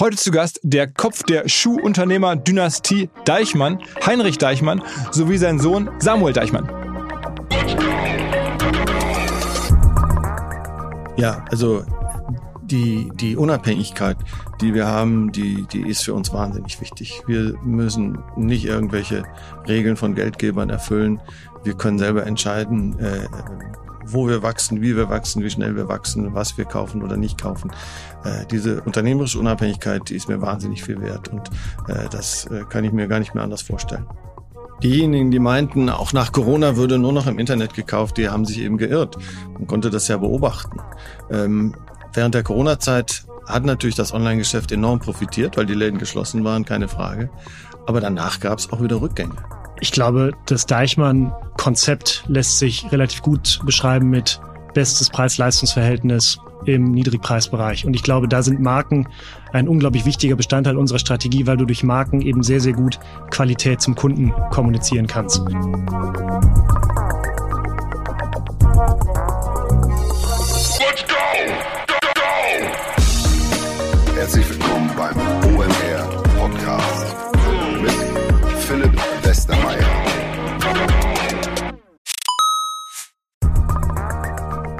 Heute zu Gast der Kopf der Schuhunternehmer-Dynastie Deichmann, Heinrich Deichmann, sowie sein Sohn Samuel Deichmann. Ja, also die, die Unabhängigkeit, die wir haben, die, die ist für uns wahnsinnig wichtig. Wir müssen nicht irgendwelche Regeln von Geldgebern erfüllen. Wir können selber entscheiden, äh, wo wir wachsen, wie wir wachsen, wie schnell wir wachsen, was wir kaufen oder nicht kaufen. Äh, diese unternehmerische Unabhängigkeit, die ist mir wahnsinnig viel wert und äh, das äh, kann ich mir gar nicht mehr anders vorstellen. Diejenigen, die meinten, auch nach Corona würde nur noch im Internet gekauft, die haben sich eben geirrt. Man konnte das ja beobachten. Ähm, während der Corona-Zeit hat natürlich das Online-Geschäft enorm profitiert, weil die Läden geschlossen waren, keine Frage. Aber danach gab es auch wieder Rückgänge. Ich glaube, das Deichmann-Konzept lässt sich relativ gut beschreiben mit bestes Preis-Leistungs-Verhältnis im Niedrigpreisbereich. Und ich glaube, da sind Marken ein unglaublich wichtiger Bestandteil unserer Strategie, weil du durch Marken eben sehr, sehr gut Qualität zum Kunden kommunizieren kannst.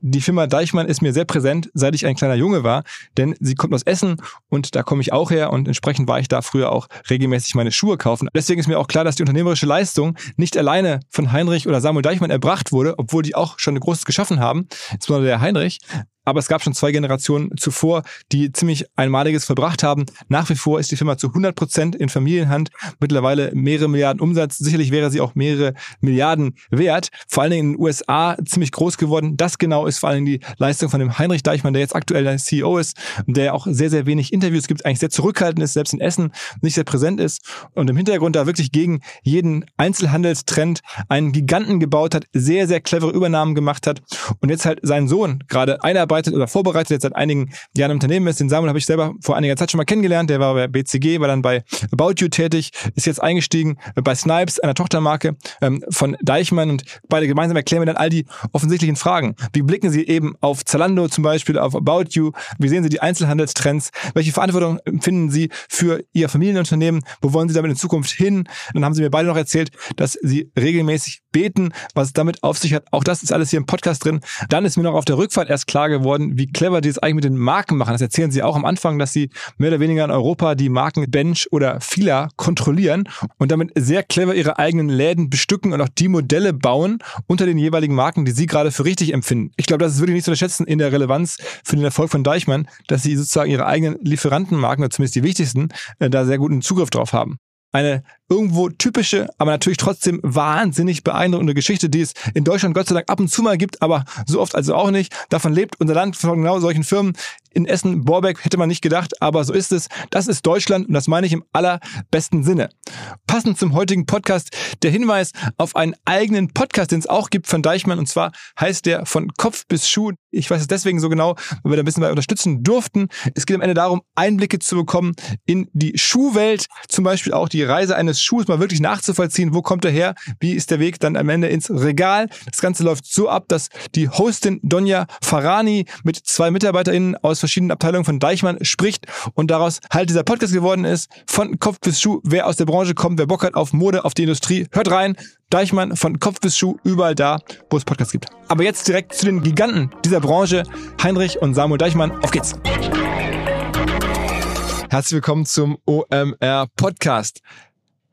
Die Firma Deichmann ist mir sehr präsent, seit ich ein kleiner Junge war, denn sie kommt aus Essen und da komme ich auch her und entsprechend war ich da früher auch regelmäßig meine Schuhe kaufen. Deswegen ist mir auch klar, dass die unternehmerische Leistung nicht alleine von Heinrich oder Samuel Deichmann erbracht wurde, obwohl die auch schon ein Großes geschaffen haben, insbesondere der Heinrich, aber es gab schon zwei Generationen zuvor, die ziemlich Einmaliges verbracht haben. Nach wie vor ist die Firma zu 100 Prozent in Familienhand, mittlerweile mehrere Milliarden Umsatz. Sicherlich wäre sie auch mehrere Milliarden wert. Vor allen Dingen in den USA ziemlich groß geworden. Das genau ist vor allen Dingen die Leistung von dem Heinrich Deichmann, der jetzt aktuell der CEO ist, der auch sehr, sehr wenig Interviews gibt, eigentlich sehr zurückhaltend ist, selbst in Essen nicht sehr präsent ist und im Hintergrund da wirklich gegen jeden Einzelhandelstrend einen Giganten gebaut hat, sehr, sehr clevere Übernahmen gemacht hat und jetzt halt seinen Sohn gerade einarbeitet vorbereitet oder vorbereitet, jetzt seit einigen Jahren im Unternehmen ist. Den Samuel habe ich selber vor einiger Zeit schon mal kennengelernt. Der war bei BCG, war dann bei About You tätig, ist jetzt eingestiegen bei Snipes, einer Tochtermarke ähm, von Deichmann und beide gemeinsam erklären wir dann all die offensichtlichen Fragen. Wie blicken Sie eben auf Zalando zum Beispiel, auf About You? Wie sehen Sie die Einzelhandelstrends? Welche Verantwortung empfinden Sie für Ihr Familienunternehmen? Wo wollen Sie damit in Zukunft hin? Dann haben Sie mir beide noch erzählt, dass Sie regelmäßig beten, was es damit auf sich hat. Auch das ist alles hier im Podcast drin. Dann ist mir noch auf der Rückfahrt erst klar geworden, geworden, wie clever die es eigentlich mit den Marken machen. Das erzählen sie auch am Anfang, dass sie mehr oder weniger in Europa die Marken Bench oder Fila kontrollieren und damit sehr clever ihre eigenen Läden bestücken und auch die Modelle bauen unter den jeweiligen Marken, die sie gerade für richtig empfinden. Ich glaube, das ist wirklich nicht zu unterschätzen in der Relevanz für den Erfolg von Deichmann, dass sie sozusagen ihre eigenen Lieferantenmarken, oder zumindest die wichtigsten, äh, da sehr guten Zugriff drauf haben eine irgendwo typische, aber natürlich trotzdem wahnsinnig beeindruckende Geschichte, die es in Deutschland Gott sei Dank ab und zu mal gibt, aber so oft also auch nicht. Davon lebt unser Land von genau solchen Firmen. In Essen-Borbeck, hätte man nicht gedacht, aber so ist es. Das ist Deutschland und das meine ich im allerbesten Sinne. Passend zum heutigen Podcast der Hinweis auf einen eigenen Podcast, den es auch gibt von Deichmann und zwar heißt der von Kopf bis Schuh. Ich weiß es deswegen so genau, weil wir da ein bisschen bei unterstützen durften. Es geht am Ende darum, Einblicke zu bekommen in die Schuhwelt, zum Beispiel auch die Reise eines Schuhs mal wirklich nachzuvollziehen. Wo kommt er her? Wie ist der Weg dann am Ende ins Regal? Das Ganze läuft so ab, dass die Hostin Donja Farani mit zwei MitarbeiterInnen aus verschiedenen Abteilungen von Deichmann spricht und daraus halt dieser Podcast geworden ist. Von Kopf bis Schuh. Wer aus der Branche kommt, wer Bock hat auf Mode, auf die Industrie, hört rein. Deichmann von Kopf bis Schuh, überall da, wo es Podcasts gibt. Aber jetzt direkt zu den Giganten dieser Branche, Heinrich und Samuel Deichmann. Auf geht's! Herzlich willkommen zum OMR Podcast.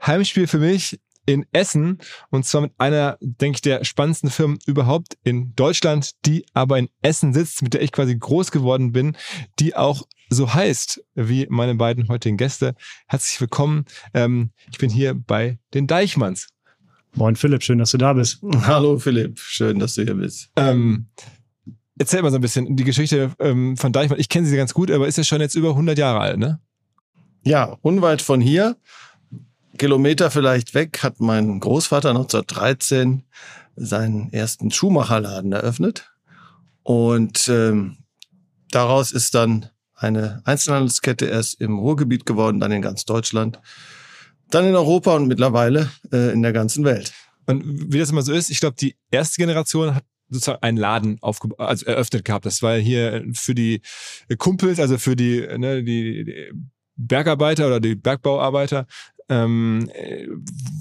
Heimspiel für mich in Essen und zwar mit einer, denke ich, der spannendsten Firmen überhaupt in Deutschland, die aber in Essen sitzt, mit der ich quasi groß geworden bin, die auch so heißt wie meine beiden heutigen Gäste. Herzlich willkommen. Ähm, ich bin hier bei den Deichmanns. Moin Philipp, schön, dass du da bist. Hallo Philipp, schön, dass du hier bist. Ähm, erzähl mal so ein bisschen die Geschichte ähm, von Deichmann. Ich kenne sie ganz gut, aber ist ja schon jetzt über 100 Jahre alt, ne? Ja, unweit von hier, Kilometer vielleicht weg, hat mein Großvater 1913 seinen ersten Schuhmacherladen eröffnet. Und ähm, daraus ist dann eine Einzelhandelskette erst im Ruhrgebiet geworden, dann in ganz Deutschland dann in Europa und mittlerweile äh, in der ganzen Welt. Und wie das immer so ist, ich glaube, die erste Generation hat sozusagen einen Laden also eröffnet gehabt. Das war hier für die Kumpels, also für die, ne, die, die Bergarbeiter oder die Bergbauarbeiter, ähm, äh,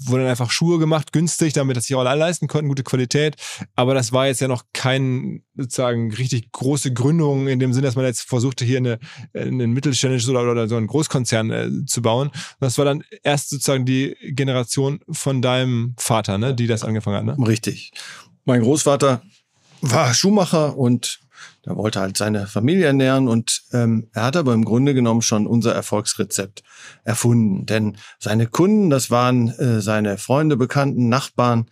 wurden einfach Schuhe gemacht, günstig, damit das sich auch alle leisten konnten, gute Qualität. Aber das war jetzt ja noch kein sozusagen richtig große Gründung in dem Sinne, dass man jetzt versuchte, hier eine, einen mittelständisches oder, oder so einen Großkonzern äh, zu bauen. Das war dann erst sozusagen die Generation von deinem Vater, ne, die das angefangen hat. Ne? Richtig. Mein Großvater war Schuhmacher und er wollte halt seine Familie ernähren und ähm, er hat aber im Grunde genommen schon unser Erfolgsrezept erfunden. Denn seine Kunden, das waren äh, seine Freunde, Bekannten, Nachbarn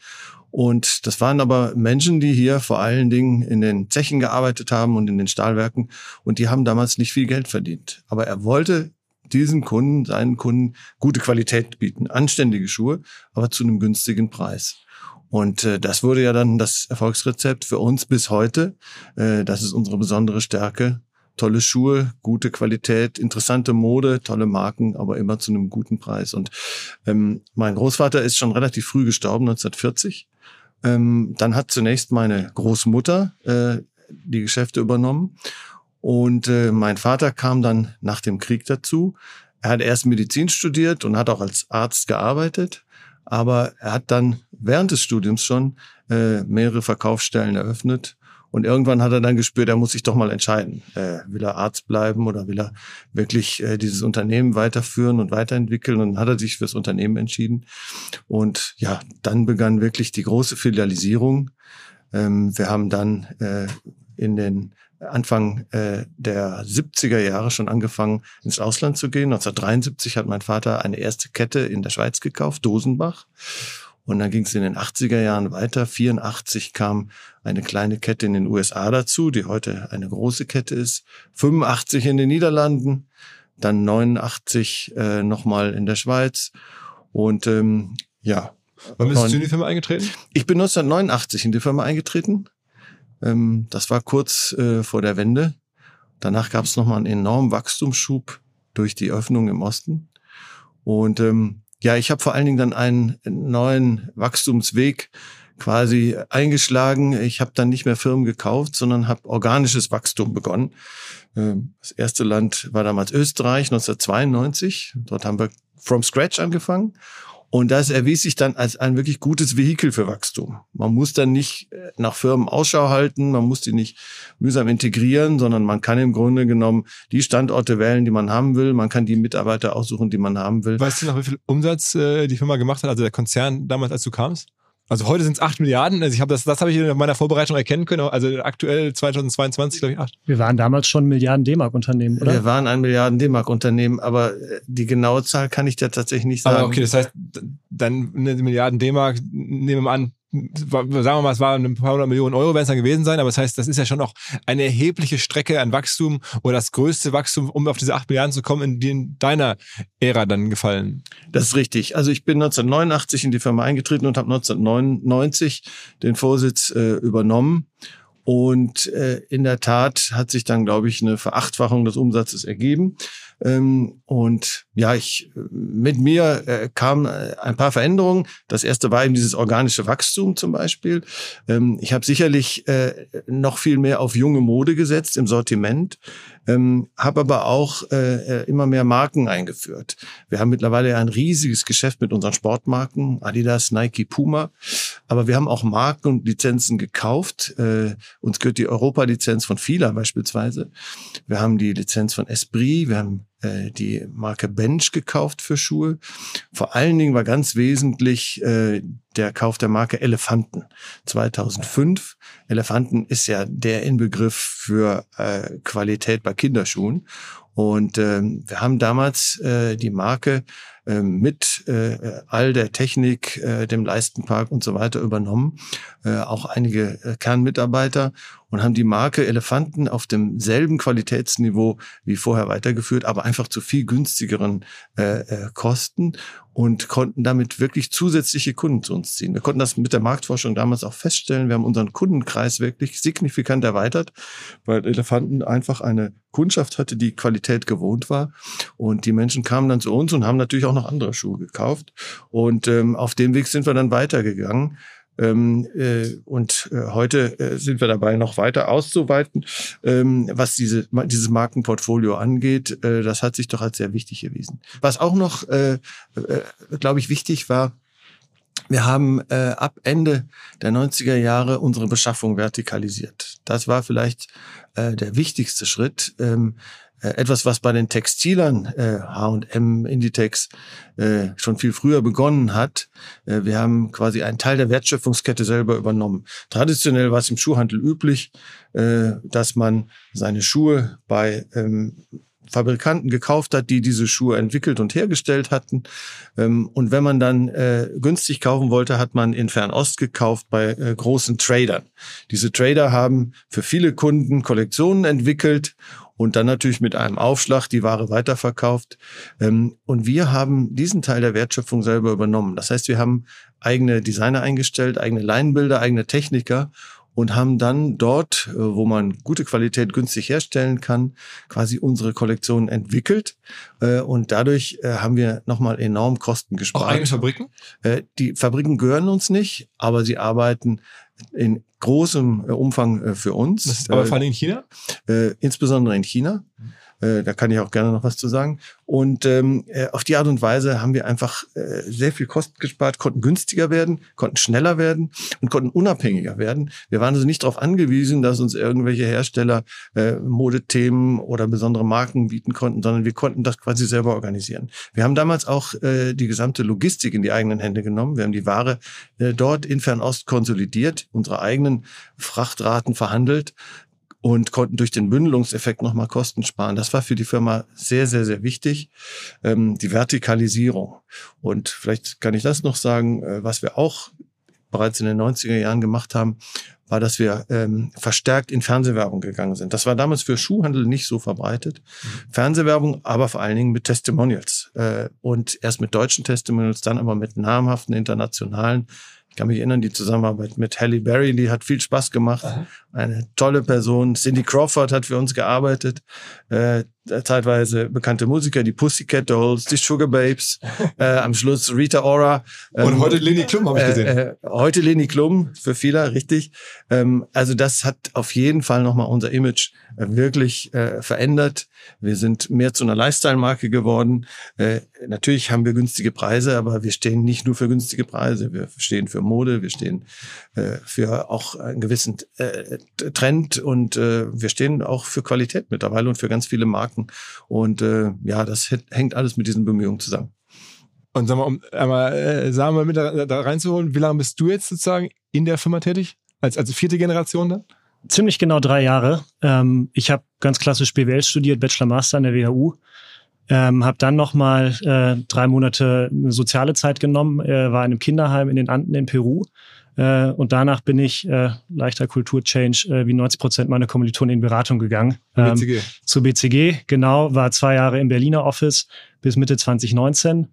und das waren aber Menschen, die hier vor allen Dingen in den Zechen gearbeitet haben und in den Stahlwerken und die haben damals nicht viel Geld verdient. Aber er wollte diesen Kunden, seinen Kunden gute Qualität bieten, anständige Schuhe, aber zu einem günstigen Preis. Und äh, das wurde ja dann das Erfolgsrezept für uns bis heute. Äh, das ist unsere besondere Stärke. Tolle Schuhe, gute Qualität, interessante Mode, tolle Marken, aber immer zu einem guten Preis. Und ähm, mein Großvater ist schon relativ früh gestorben, 1940. Ähm, dann hat zunächst meine Großmutter äh, die Geschäfte übernommen. Und äh, mein Vater kam dann nach dem Krieg dazu. Er hat erst Medizin studiert und hat auch als Arzt gearbeitet. Aber er hat dann während des Studiums schon äh, mehrere Verkaufsstellen eröffnet. Und irgendwann hat er dann gespürt, er muss sich doch mal entscheiden. Äh, will er Arzt bleiben oder will er wirklich äh, dieses Unternehmen weiterführen und weiterentwickeln? Und dann hat er sich fürs Unternehmen entschieden. Und ja, dann begann wirklich die große Filialisierung. Ähm, wir haben dann äh, in den Anfang äh, der 70er Jahre schon angefangen, ins Ausland zu gehen. 1973 hat mein Vater eine erste Kette in der Schweiz gekauft, Dosenbach. Und dann ging es in den 80er Jahren weiter. 84 kam eine kleine Kette in den USA dazu, die heute eine große Kette ist. 85 in den Niederlanden, dann 89 äh, nochmal in der Schweiz. Und ähm, ja. Wann bist du in die Firma eingetreten? Ich bin 1989 in die Firma eingetreten. Ähm, das war kurz äh, vor der Wende. Danach gab es nochmal einen enormen Wachstumsschub durch die Öffnung im Osten. Und ähm, ja, ich habe vor allen Dingen dann einen neuen Wachstumsweg quasi eingeschlagen. Ich habe dann nicht mehr Firmen gekauft, sondern habe organisches Wachstum begonnen. Ähm, das erste Land war damals Österreich, 1992. Dort haben wir from scratch angefangen. Und das erwies sich dann als ein wirklich gutes Vehikel für Wachstum. Man muss dann nicht äh, nach Firmen Ausschau halten, man muss die nicht mühsam integrieren, sondern man kann im Grunde genommen die Standorte wählen, die man haben will. Man kann die Mitarbeiter aussuchen, die man haben will. Weißt du noch, wie viel Umsatz äh, die Firma gemacht hat, also der Konzern damals, als du kamst? Also heute sind es 8 Milliarden. Also ich habe das, das habe ich in meiner Vorbereitung erkennen können. Also aktuell 2022 glaube ich 8. Wir waren damals schon ein Milliarden D-Mark-Unternehmen, oder? Wir waren ein Milliarden D-Mark-Unternehmen, aber äh, die genaue Zahl kann ich dir tatsächlich nicht sagen. Aber okay, das heißt, dann eine Milliarden D-Mark, nehmen wir an, sagen wir mal, es waren ein paar hundert Millionen Euro, werden es dann gewesen sein, aber das heißt, das ist ja schon noch eine erhebliche Strecke an Wachstum oder das größte Wachstum, um auf diese acht Milliarden zu kommen, in die in deiner Ära dann gefallen. Das ist richtig. Also ich bin 1989 in die Firma eingetreten und habe 1999 den Vorsitz äh, übernommen. Und äh, in der Tat hat sich dann, glaube ich, eine Verachtfachung des Umsatzes ergeben. Ähm, und ja, ich mit mir äh, kamen äh, ein paar Veränderungen. Das erste war eben dieses organische Wachstum zum Beispiel. Ähm, ich habe sicherlich äh, noch viel mehr auf junge Mode gesetzt im Sortiment, ähm, habe aber auch äh, äh, immer mehr Marken eingeführt. Wir haben mittlerweile ein riesiges Geschäft mit unseren Sportmarken, Adidas, Nike, Puma. Aber wir haben auch Marken und Lizenzen gekauft. Äh, uns gehört die Europa-Lizenz von Fila beispielsweise. Wir haben die Lizenz von Esprit, wir haben äh, die Marke Bench gekauft für Schuhe. Vor allen Dingen war ganz wesentlich äh, der Kauf der Marke Elefanten 2005. Elefanten ist ja der Inbegriff für äh, Qualität bei Kinderschuhen. Und ähm, wir haben damals äh, die Marke äh, mit äh, all der Technik, äh, dem Leistenpark und so weiter übernommen, äh, auch einige äh, Kernmitarbeiter und haben die Marke Elefanten auf demselben Qualitätsniveau wie vorher weitergeführt, aber einfach zu viel günstigeren äh, äh, Kosten und konnten damit wirklich zusätzliche Kunden zu uns ziehen. Wir konnten das mit der Marktforschung damals auch feststellen. Wir haben unseren Kundenkreis wirklich signifikant erweitert, weil Elefanten einfach eine Kundschaft hatte, die Qualität gewohnt war. Und die Menschen kamen dann zu uns und haben natürlich auch noch andere Schuhe gekauft. Und ähm, auf dem Weg sind wir dann weitergegangen. Ähm, äh, und äh, heute äh, sind wir dabei, noch weiter auszuweiten, ähm, was diese, dieses Markenportfolio angeht. Äh, das hat sich doch als sehr wichtig erwiesen. Was auch noch, äh, äh, glaube ich, wichtig war, wir haben äh, ab Ende der 90er Jahre unsere Beschaffung vertikalisiert. Das war vielleicht äh, der wichtigste Schritt. Ähm, äh, etwas, was bei den Textilern äh, H&M, Inditex äh, schon viel früher begonnen hat. Äh, wir haben quasi einen Teil der Wertschöpfungskette selber übernommen. Traditionell war es im Schuhhandel üblich, äh, dass man seine Schuhe bei ähm, Fabrikanten gekauft hat, die diese Schuhe entwickelt und hergestellt hatten. Ähm, und wenn man dann äh, günstig kaufen wollte, hat man in Fernost gekauft bei äh, großen Tradern. Diese Trader haben für viele Kunden Kollektionen entwickelt und dann natürlich mit einem Aufschlag die Ware weiterverkauft. Ähm, und wir haben diesen Teil der Wertschöpfung selber übernommen. Das heißt, wir haben eigene Designer eingestellt, eigene Leinbilder, eigene Techniker und haben dann dort, äh, wo man gute Qualität günstig herstellen kann, quasi unsere Kollektion entwickelt. Äh, und dadurch äh, haben wir nochmal enorm Kosten gespart. Auch eigene Fabriken? Die Fabriken gehören uns nicht, aber sie arbeiten in großem Umfang für uns. Aber vor allem in China? Insbesondere in China. Äh, da kann ich auch gerne noch was zu sagen. Und ähm, äh, auf die Art und Weise haben wir einfach äh, sehr viel Kosten gespart, konnten günstiger werden, konnten schneller werden und konnten unabhängiger werden. Wir waren also nicht darauf angewiesen, dass uns irgendwelche Hersteller äh, Modethemen oder besondere Marken bieten konnten, sondern wir konnten das quasi selber organisieren. Wir haben damals auch äh, die gesamte Logistik in die eigenen Hände genommen. Wir haben die Ware äh, dort in Fernost konsolidiert, unsere eigenen Frachtraten verhandelt, und konnten durch den Bündelungseffekt nochmal Kosten sparen. Das war für die Firma sehr, sehr, sehr wichtig, ähm, die Vertikalisierung. Und vielleicht kann ich das noch sagen, äh, was wir auch bereits in den 90er Jahren gemacht haben, war, dass wir ähm, verstärkt in Fernsehwerbung gegangen sind. Das war damals für Schuhhandel nicht so verbreitet. Mhm. Fernsehwerbung, aber vor allen Dingen mit Testimonials. Äh, und erst mit deutschen Testimonials, dann aber mit namhaften internationalen ich kann mich erinnern, die Zusammenarbeit mit Halle Berry, die hat viel Spaß gemacht. Aha. Eine tolle Person. Cindy Crawford hat für uns gearbeitet. Äh, zeitweise bekannte Musiker, die Pussycat Dolls, die Sugar Babes, äh, am Schluss Rita Ora. Ähm, Und heute Leni Klum habe ich gesehen. Äh, äh, heute Leni Klum für viele, richtig. Ähm, also das hat auf jeden Fall nochmal unser Image äh, wirklich äh, verändert. Wir sind mehr zu einer Lifestyle-Marke geworden. Äh, natürlich haben wir günstige Preise, aber wir stehen nicht nur für günstige Preise. Wir stehen für Mode, wir stehen äh, für auch einen gewissen äh, Trend und äh, wir stehen auch für Qualität mittlerweile und für ganz viele Marken. Und äh, ja, das hängt alles mit diesen Bemühungen zusammen. Und sag mal, um einmal äh, sagen wir mit da, da reinzuholen, wie lange bist du jetzt sozusagen in der Firma tätig? Als, als vierte Generation dann? Ziemlich genau drei Jahre. Ähm, ich habe ganz klassisch BWL studiert, Bachelor Master an der WHU. Ähm, habe dann noch mal äh, drei Monate soziale Zeit genommen, äh, war in einem Kinderheim in den Anden in Peru Äh, und danach bin ich äh, leichter Kulturchange äh, wie 90 Prozent meiner Kommilitonen in Beratung gegangen. Ähm, BCG. Zu BCG, genau, war zwei Jahre im Berliner Office bis Mitte 2019.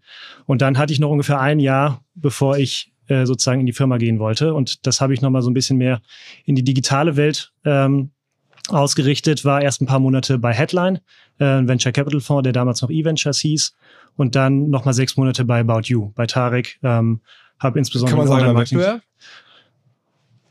Und dann hatte ich noch ungefähr ein Jahr, bevor ich äh, sozusagen in die Firma gehen wollte. Und das habe ich nochmal so ein bisschen mehr in die digitale Welt ähm, ausgerichtet, war erst ein paar Monate bei Headline, äh, Venture Capital Fonds, der damals noch eVentures hieß. Und dann nochmal sechs Monate bei About You, bei Tarek. Ähm, habe insbesondere Kann man sagen, Wettbewerb?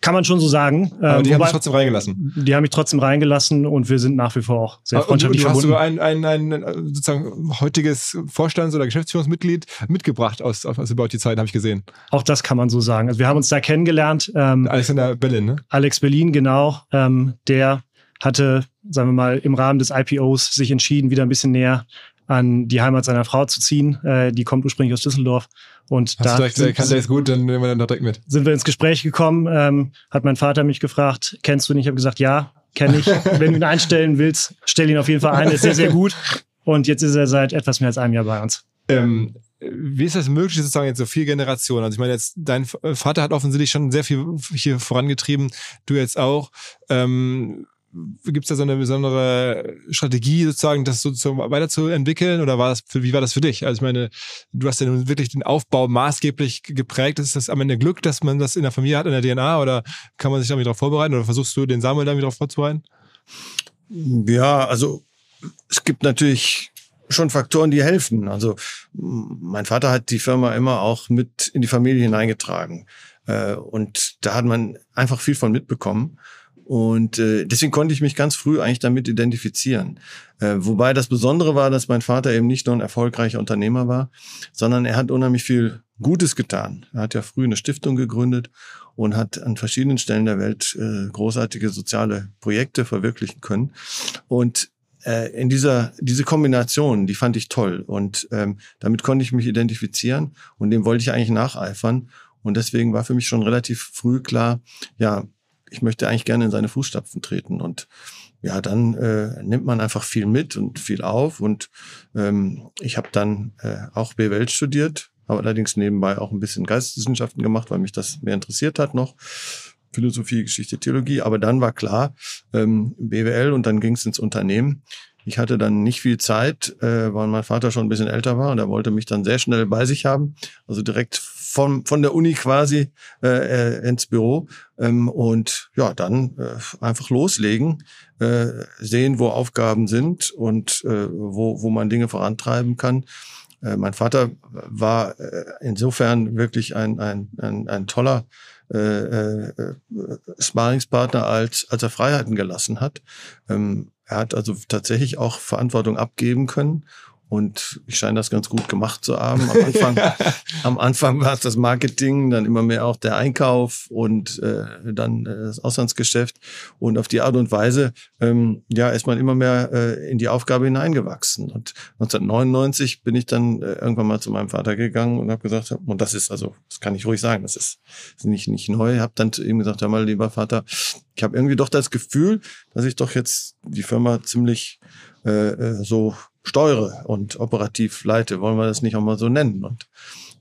Kann man schon so sagen. Aber die haben mich trotzdem reingelassen. Die haben mich trotzdem reingelassen und wir sind nach wie vor auch sehr freundschaftlich und, und du verbunden. hast sogar ein, ein, ein sozusagen heutiges Vorstands- oder Geschäftsführungsmitglied mitgebracht aus, aus About die Zeit, habe ich gesehen. Auch das kann man so sagen. Also wir haben uns da kennengelernt. Ähm, Alexander Berlin, ne? Alex Berlin, genau. Ähm, der hatte, sagen wir mal, im Rahmen des IPOs sich entschieden, wieder ein bisschen näher an die Heimat seiner Frau zu ziehen. Äh, die kommt ursprünglich aus Düsseldorf. Und Hast da du direkt, kann der ist gut, dann nehmen wir dann direkt mit. Sind wir ins Gespräch gekommen, ähm, hat mein Vater mich gefragt, kennst du ihn? Ich habe gesagt, ja, kenne ich. Wenn du ihn einstellen willst, stell ihn auf jeden Fall ein, ist sehr, sehr gut. Und jetzt ist er seit etwas mehr als einem Jahr bei uns. Ähm, wie ist das möglich, sozusagen jetzt so vier Generationen? Also ich meine jetzt, dein Vater hat offensichtlich schon sehr viel hier vorangetrieben, du jetzt auch. Ähm, Gibt es da so eine besondere Strategie, sozusagen, das sozusagen weiterzuentwickeln? Oder war das, für, wie war das für dich? Also ich meine, du hast ja nun wirklich den Aufbau maßgeblich geprägt. Ist das am Ende Glück, dass man das in der Familie hat, in der DNA? Oder kann man sich damit darauf vorbereiten? Oder versuchst du, den Samuel damit darauf vorzubereiten? Ja, also es gibt natürlich schon Faktoren, die helfen. Also mein Vater hat die Firma immer auch mit in die Familie hineingetragen. Äh, und da hat man einfach viel von mitbekommen. Und äh, deswegen konnte ich mich ganz früh eigentlich damit identifizieren. Äh, wobei das Besondere war, dass mein Vater eben nicht nur ein erfolgreicher Unternehmer war, sondern er hat unheimlich viel Gutes getan. Er hat ja früh eine Stiftung gegründet und hat an verschiedenen Stellen der Welt äh, großartige soziale Projekte verwirklichen können. Und äh, in dieser diese Kombination, die fand ich toll und ähm, damit konnte ich mich identifizieren und dem wollte ich eigentlich nacheifern. Und deswegen war für mich schon relativ früh klar, ja, ich möchte eigentlich gerne in seine Fußstapfen treten. Und ja, dann äh, nimmt man einfach viel mit und viel auf. Und ähm, ich habe dann äh, auch BWL studiert, habe allerdings nebenbei auch ein bisschen Geisteswissenschaften gemacht, weil mich das mehr interessiert hat noch. Philosophie, Geschichte, Theologie. Aber dann war klar, ähm, BWL und dann ging es ins Unternehmen. Ich hatte dann nicht viel Zeit, äh, weil mein Vater schon ein bisschen älter war und er wollte mich dann sehr schnell bei sich haben. Also direkt von, von der Uni quasi äh, äh, ins Büro ähm, und ja, dann äh, einfach loslegen, äh, sehen, wo Aufgaben sind und äh, wo, wo man Dinge vorantreiben kann. Äh, mein Vater war äh, insofern wirklich ein, ein, ein, ein toller äh, äh, Sparingspartner, als, als er Freiheiten gelassen hat. Ähm, er hat also tatsächlich auch Verantwortung abgeben können und ich scheine das ganz gut gemacht zu haben. Am Anfang, am Anfang war es das Marketing, dann immer mehr auch der Einkauf und äh, dann äh, das Auslandsgeschäft. Und auf die Art und Weise ähm, ja, ist man immer mehr äh, in die Aufgabe hineingewachsen. Und 1999 bin ich dann äh, irgendwann mal zu meinem Vater gegangen und habe gesagt, und das ist, also, das kann ich ruhig sagen, das ist, ist nicht, nicht neu. Habe dann zu ihm gesagt, hör mal, lieber Vater, ich habe irgendwie doch das Gefühl, dass ich doch jetzt die Firma ziemlich äh, äh so steuere und operativ leite, wollen wir das nicht auch mal so nennen. Und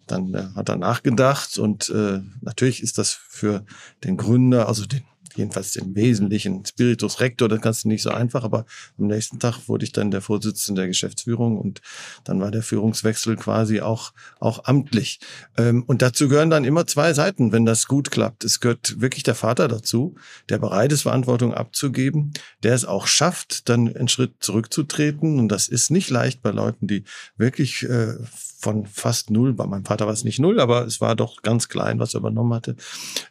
dann äh, hat er nachgedacht und äh, natürlich ist das für den Gründer, also den jedenfalls den wesentlichen Spiritus Rector, das kannst du nicht so einfach, aber am nächsten Tag wurde ich dann der Vorsitzende der Geschäftsführung und dann war der Führungswechsel quasi auch, auch amtlich. Ähm, und dazu gehören dann immer zwei Seiten, wenn das gut klappt. Es gehört wirklich der Vater dazu, der bereit ist, Verantwortung abzugeben, der es auch schafft, dann einen Schritt zurückzutreten. Und das ist nicht leicht bei Leuten, die wirklich äh, von fast null, bei meinem Vater war es nicht null, aber es war doch ganz klein, was er übernommen hatte,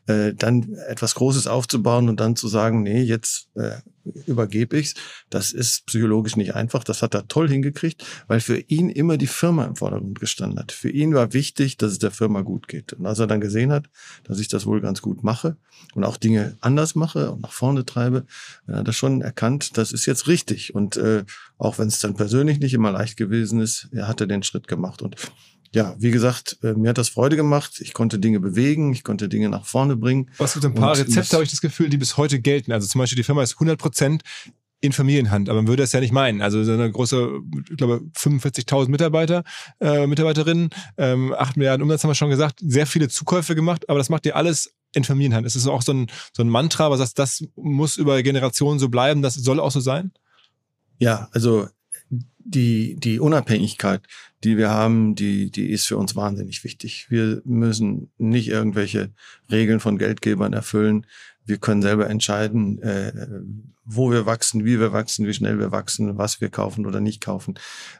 äh, dann etwas Großes aufzubauen und dann zu sagen, nee, jetzt äh, übergebe ich's. Das ist psychologisch nicht einfach. Das hat er toll hingekriegt, weil für ihn immer die Firma im Vordergrund gestanden hat. Für ihn war wichtig, dass es der Firma gut geht. Und als er dann gesehen hat, dass ich das wohl ganz gut mache und auch Dinge anders mache und nach vorne treibe, dann hat er schon erkannt, das ist jetzt richtig. Und äh, auch wenn es dann persönlich nicht immer leicht gewesen ist, er hatte den Schritt gemacht. Und ja, wie gesagt, äh, mir hat das Freude gemacht. Ich konnte Dinge bewegen, ich konnte Dinge nach vorne bringen. Was gibt ein paar und Rezepte, habe ich das Gefühl, die bis heute gelten. Also zum Beispiel die Firma ist 100 Prozent in Familienhand, aber man würde es ja nicht meinen. Also so eine große, ich glaube 45.000 Mitarbeiter, äh, Mitarbeiterinnen, ähm, 8 Milliarden Umsatz haben wir schon gesagt, sehr viele Zukäufe gemacht, aber das macht ihr alles in Familienhand. Ist das auch so ein, so ein Mantra, was heißt, das muss über Generationen so bleiben, das soll auch so sein? Ja, also die, die Unabhängigkeit, die wir haben, die, die ist für uns wahnsinnig wichtig. Wir müssen nicht irgendwelche Regeln von Geldgebern erfüllen. Wir können selber entscheiden, äh, wo wir wachsen, wie wir wachsen, wie schnell wir wachsen, was wir kaufen oder nicht kaufen.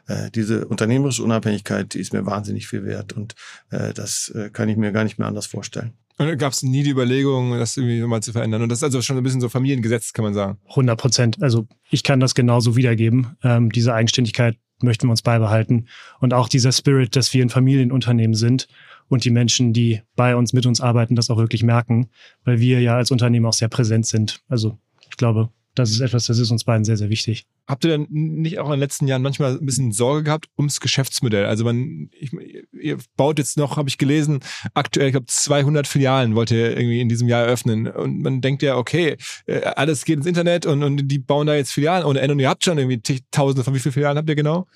Äh, diese unternehmerische Unabhängigkeit, die ist mir wahnsinnig viel wert und äh, das äh, kann ich mir gar nicht mehr anders vorstellen. Und gab es nie die Überlegung, das irgendwie mal zu verändern. Und das ist also schon ein bisschen so Familiengesetz, kann man sagen. 100 Prozent. Also ich kann das genauso wiedergeben. Ähm, diese Eigenständigkeit möchten wir uns beibehalten. Und auch dieser Spirit, dass wir ein Familienunternehmen sind und die Menschen, die bei uns, mit uns arbeiten, das auch wirklich merken, weil wir ja als Unternehmen auch sehr präsent sind. Also ich glaube, das ist etwas, das ist uns beiden sehr, sehr wichtig. Habt ihr denn nicht auch in den letzten Jahren manchmal ein bisschen Sorge gehabt ums Geschäftsmodell? Also man, ich, ihr baut jetzt noch, habe ich gelesen, aktuell, ich glaube 200 Filialen wollt ihr irgendwie in diesem Jahr eröffnen. Und man denkt ja, okay, äh, alles geht ins Internet und, und die bauen da jetzt Filialen ohne Ende und ihr habt schon irgendwie tausende von wie viele Filialen habt ihr genau?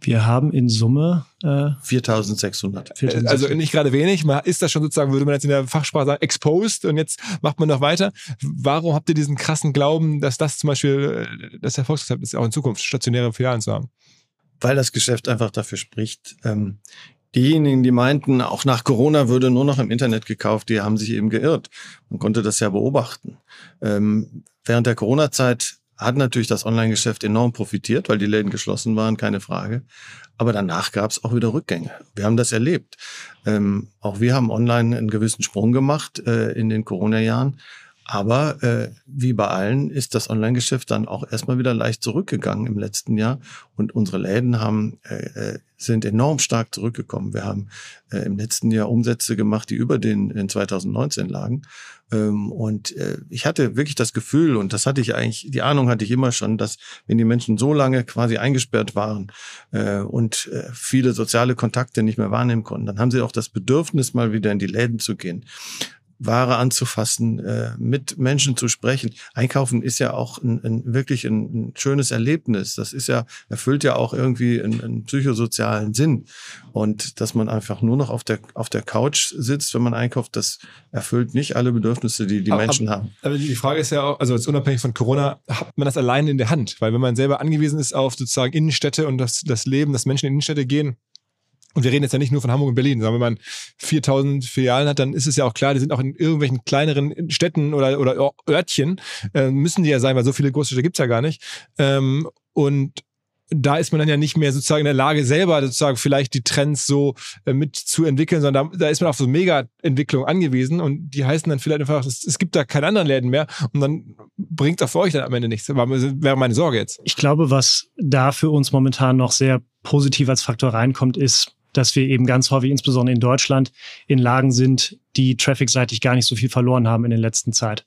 Wir haben in Summe äh, 4600. Also nicht gerade wenig. Man ist das schon sozusagen, würde man jetzt in der Fachsprache sagen, exposed und jetzt macht man noch weiter. Warum habt ihr diesen krassen Glauben, dass das zum Beispiel äh, das Erfolgsrezept ist, auch in Zukunft stationäre Filialen zu haben? Weil das Geschäft einfach dafür spricht. Ähm, diejenigen, die meinten, auch nach Corona würde nur noch im Internet gekauft, die haben sich eben geirrt. Man konnte das ja beobachten. Ähm, während der Corona-Zeit hat natürlich das Online-Geschäft enorm profitiert, weil die Läden geschlossen waren, keine Frage. Aber danach gab es auch wieder Rückgänge. Wir haben das erlebt. Ähm, auch wir haben online einen gewissen Sprung gemacht äh, in den Corona-Jahren. Aber äh, wie bei allen ist das Online-Geschäft dann auch erstmal wieder leicht zurückgegangen im letzten Jahr. Und unsere Läden haben, äh, äh sind enorm stark zurückgekommen. Wir haben äh, im letzten Jahr Umsätze gemacht, die über den in 2019 lagen. Ähm, und äh, ich hatte wirklich das Gefühl, und das hatte ich eigentlich, die Ahnung hatte ich immer schon, dass wenn die Menschen so lange quasi eingesperrt waren äh, und äh, viele soziale Kontakte nicht mehr wahrnehmen konnten, dann haben sie auch das Bedürfnis, mal wieder in die Läden zu gehen. Ware anzufassen, äh, mit Menschen zu sprechen. Einkaufen ist ja auch ein, ein wirklich ein, ein, schönes Erlebnis. Das ist ja, erfüllt ja auch irgendwie einen, einen, psychosozialen Sinn. Und dass man einfach nur noch auf der, auf der Couch sitzt, wenn man einkauft, das erfüllt nicht alle Bedürfnisse, die die aber, Menschen haben. Aber die Frage ist ja auch, also jetzt unabhängig von Corona, hat man das alleine in der Hand? Weil wenn man selber angewiesen ist auf sozusagen Innenstädte und das, das Leben, dass Menschen in Innenstädte gehen, und wir reden jetzt ja nicht nur von Hamburg und Berlin, sondern wenn man 4000 Filialen hat, dann ist es ja auch klar, die sind auch in irgendwelchen kleineren Städten oder, oder Örtchen, äh, müssen die ja sein, weil so viele Großstädte gibt's ja gar nicht. Ähm, und da ist man dann ja nicht mehr sozusagen in der Lage, selber sozusagen vielleicht die Trends so äh, mitzuentwickeln, sondern da, da ist man auf so Mega-Entwicklung angewiesen und die heißen dann vielleicht einfach, es, es gibt da keine anderen Läden mehr und dann bringt auch für euch dann am Ende nichts. Wäre meine Sorge jetzt. Ich glaube, was da für uns momentan noch sehr positiv als Faktor reinkommt, ist, dass wir eben ganz häufig, insbesondere in Deutschland, in Lagen sind, die trafficseitig gar nicht so viel verloren haben in der letzten Zeit.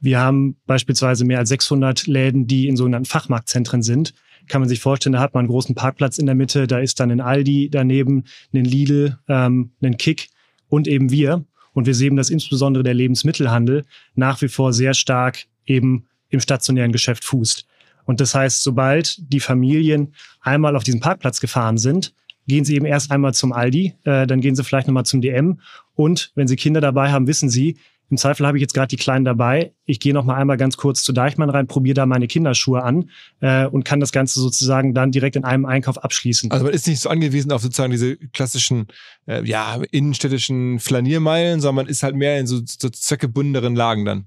Wir haben beispielsweise mehr als 600 Läden, die in sogenannten Fachmarktzentren sind. Kann man sich vorstellen, da hat man einen großen Parkplatz in der Mitte, da ist dann ein Aldi daneben, ein Lidl, ähm, ein Kick und eben wir. Und wir sehen, dass insbesondere der Lebensmittelhandel nach wie vor sehr stark eben im stationären Geschäft fußt. Und das heißt, sobald die Familien einmal auf diesen Parkplatz gefahren sind, gehen Sie eben erst einmal zum Aldi, äh, dann gehen Sie vielleicht nochmal zum DM und wenn Sie Kinder dabei haben, wissen Sie, im Zweifel habe ich jetzt gerade die Kleinen dabei. Ich gehe noch mal einmal ganz kurz zu Deichmann rein, probiere da meine Kinderschuhe an äh, und kann das Ganze sozusagen dann direkt in einem Einkauf abschließen. Also man ist nicht so angewiesen auf sozusagen diese klassischen, äh, ja, innenstädtischen Flaniermeilen, sondern man ist halt mehr in so, so zweckgebundeneren Lagen dann.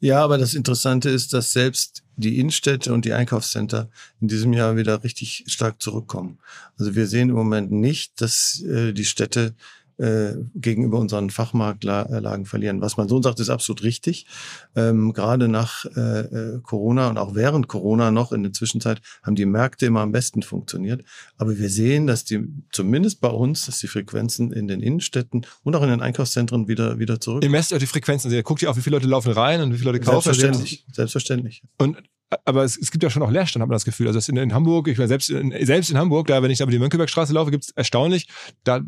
Ja, aber das Interessante ist, dass selbst die Innenstädte und die Einkaufscenter in diesem Jahr wieder richtig stark zurückkommen. Also wir sehen im Moment nicht, dass äh, die Städte äh, gegenüber unseren Fachmarktlagen verlieren. Was mein Sohn sagt, ist absolut richtig. Ähm, gerade nach äh, äh, Corona und auch während Corona noch in der Zwischenzeit haben die Märkte immer am besten funktioniert. Aber wir sehen, dass die, zumindest bei uns, dass die Frequenzen in den Innenstädten und auch in den Einkaufszentren wieder, wieder zurück. Ihr messt auch die Frequenzen. Ihr guckt ja auch, wie viele Leute laufen rein und wie viele Leute kaufen. Selbstverständlich. Selbstverständlich. Und aber es, es gibt ja schon auch Leerstand, hat man das Gefühl. Also in, in Hamburg, ich war selbst in, selbst in Hamburg, da wenn ich aber die Mönckebergstraße laufe, gibt es erstaunlich, da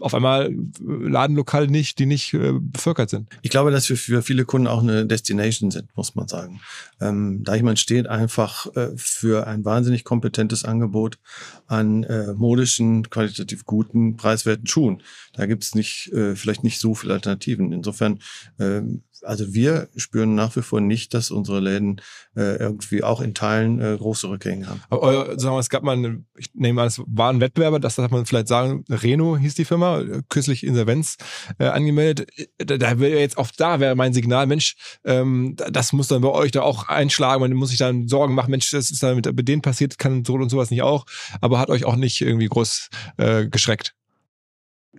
auf einmal Ladenlokale nicht, die nicht äh, bevölkert sind. Ich glaube, dass wir für viele Kunden auch eine Destination sind, muss man sagen. Ähm, Deichmann steht einfach äh, für ein wahnsinnig kompetentes Angebot an äh, modischen, qualitativ guten, preiswerten Schuhen. Da gibt's nicht, äh, vielleicht nicht so viele Alternativen. Insofern ähm, also wir spüren nach wie vor nicht, dass unsere Läden äh, irgendwie auch in Teilen äh, große Rückgänge haben. Aber euer, sagen wir, es gab mal, eine, ich nehme an, es war ein Wettbewerber, das darf man vielleicht sagen, Reno hieß die Firma, kürzlich Insolvenz äh, angemeldet. Da, da wäre jetzt auch da wäre mein Signal, Mensch, ähm, das muss dann bei euch da auch einschlagen, man muss sich dann Sorgen machen, Mensch, das ist dann mit, mit denen passiert, kann so und sowas nicht auch, aber hat euch auch nicht irgendwie groß äh, geschreckt.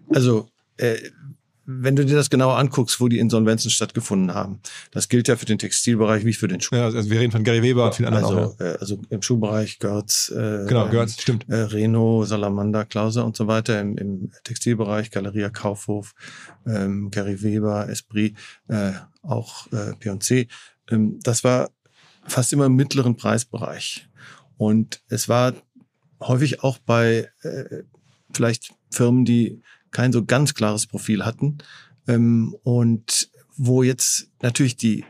Also äh, wenn du dir das genauer anguckst, wo die Insolvenzen stattgefunden haben, das gilt ja für den Textilbereich wie für den Schuh. Ja, also wir reden von Gary Weber und vielen anderen also, auch. Ja. Äh, also im Schuhbereich Götz, äh, genau, Götz, stimmt. Äh, Reno, Salamander, Klauser und so weiter. Im, im Textilbereich Galeria Kaufhof, ähm, Gary Weber, Esprit, äh, auch äh, P&C. Ähm, das war fast immer im mittleren Preisbereich. Und es war häufig auch bei äh, vielleicht Firmen, die kein so ganz klares Profil hatten ähm, und wo jetzt natürlich die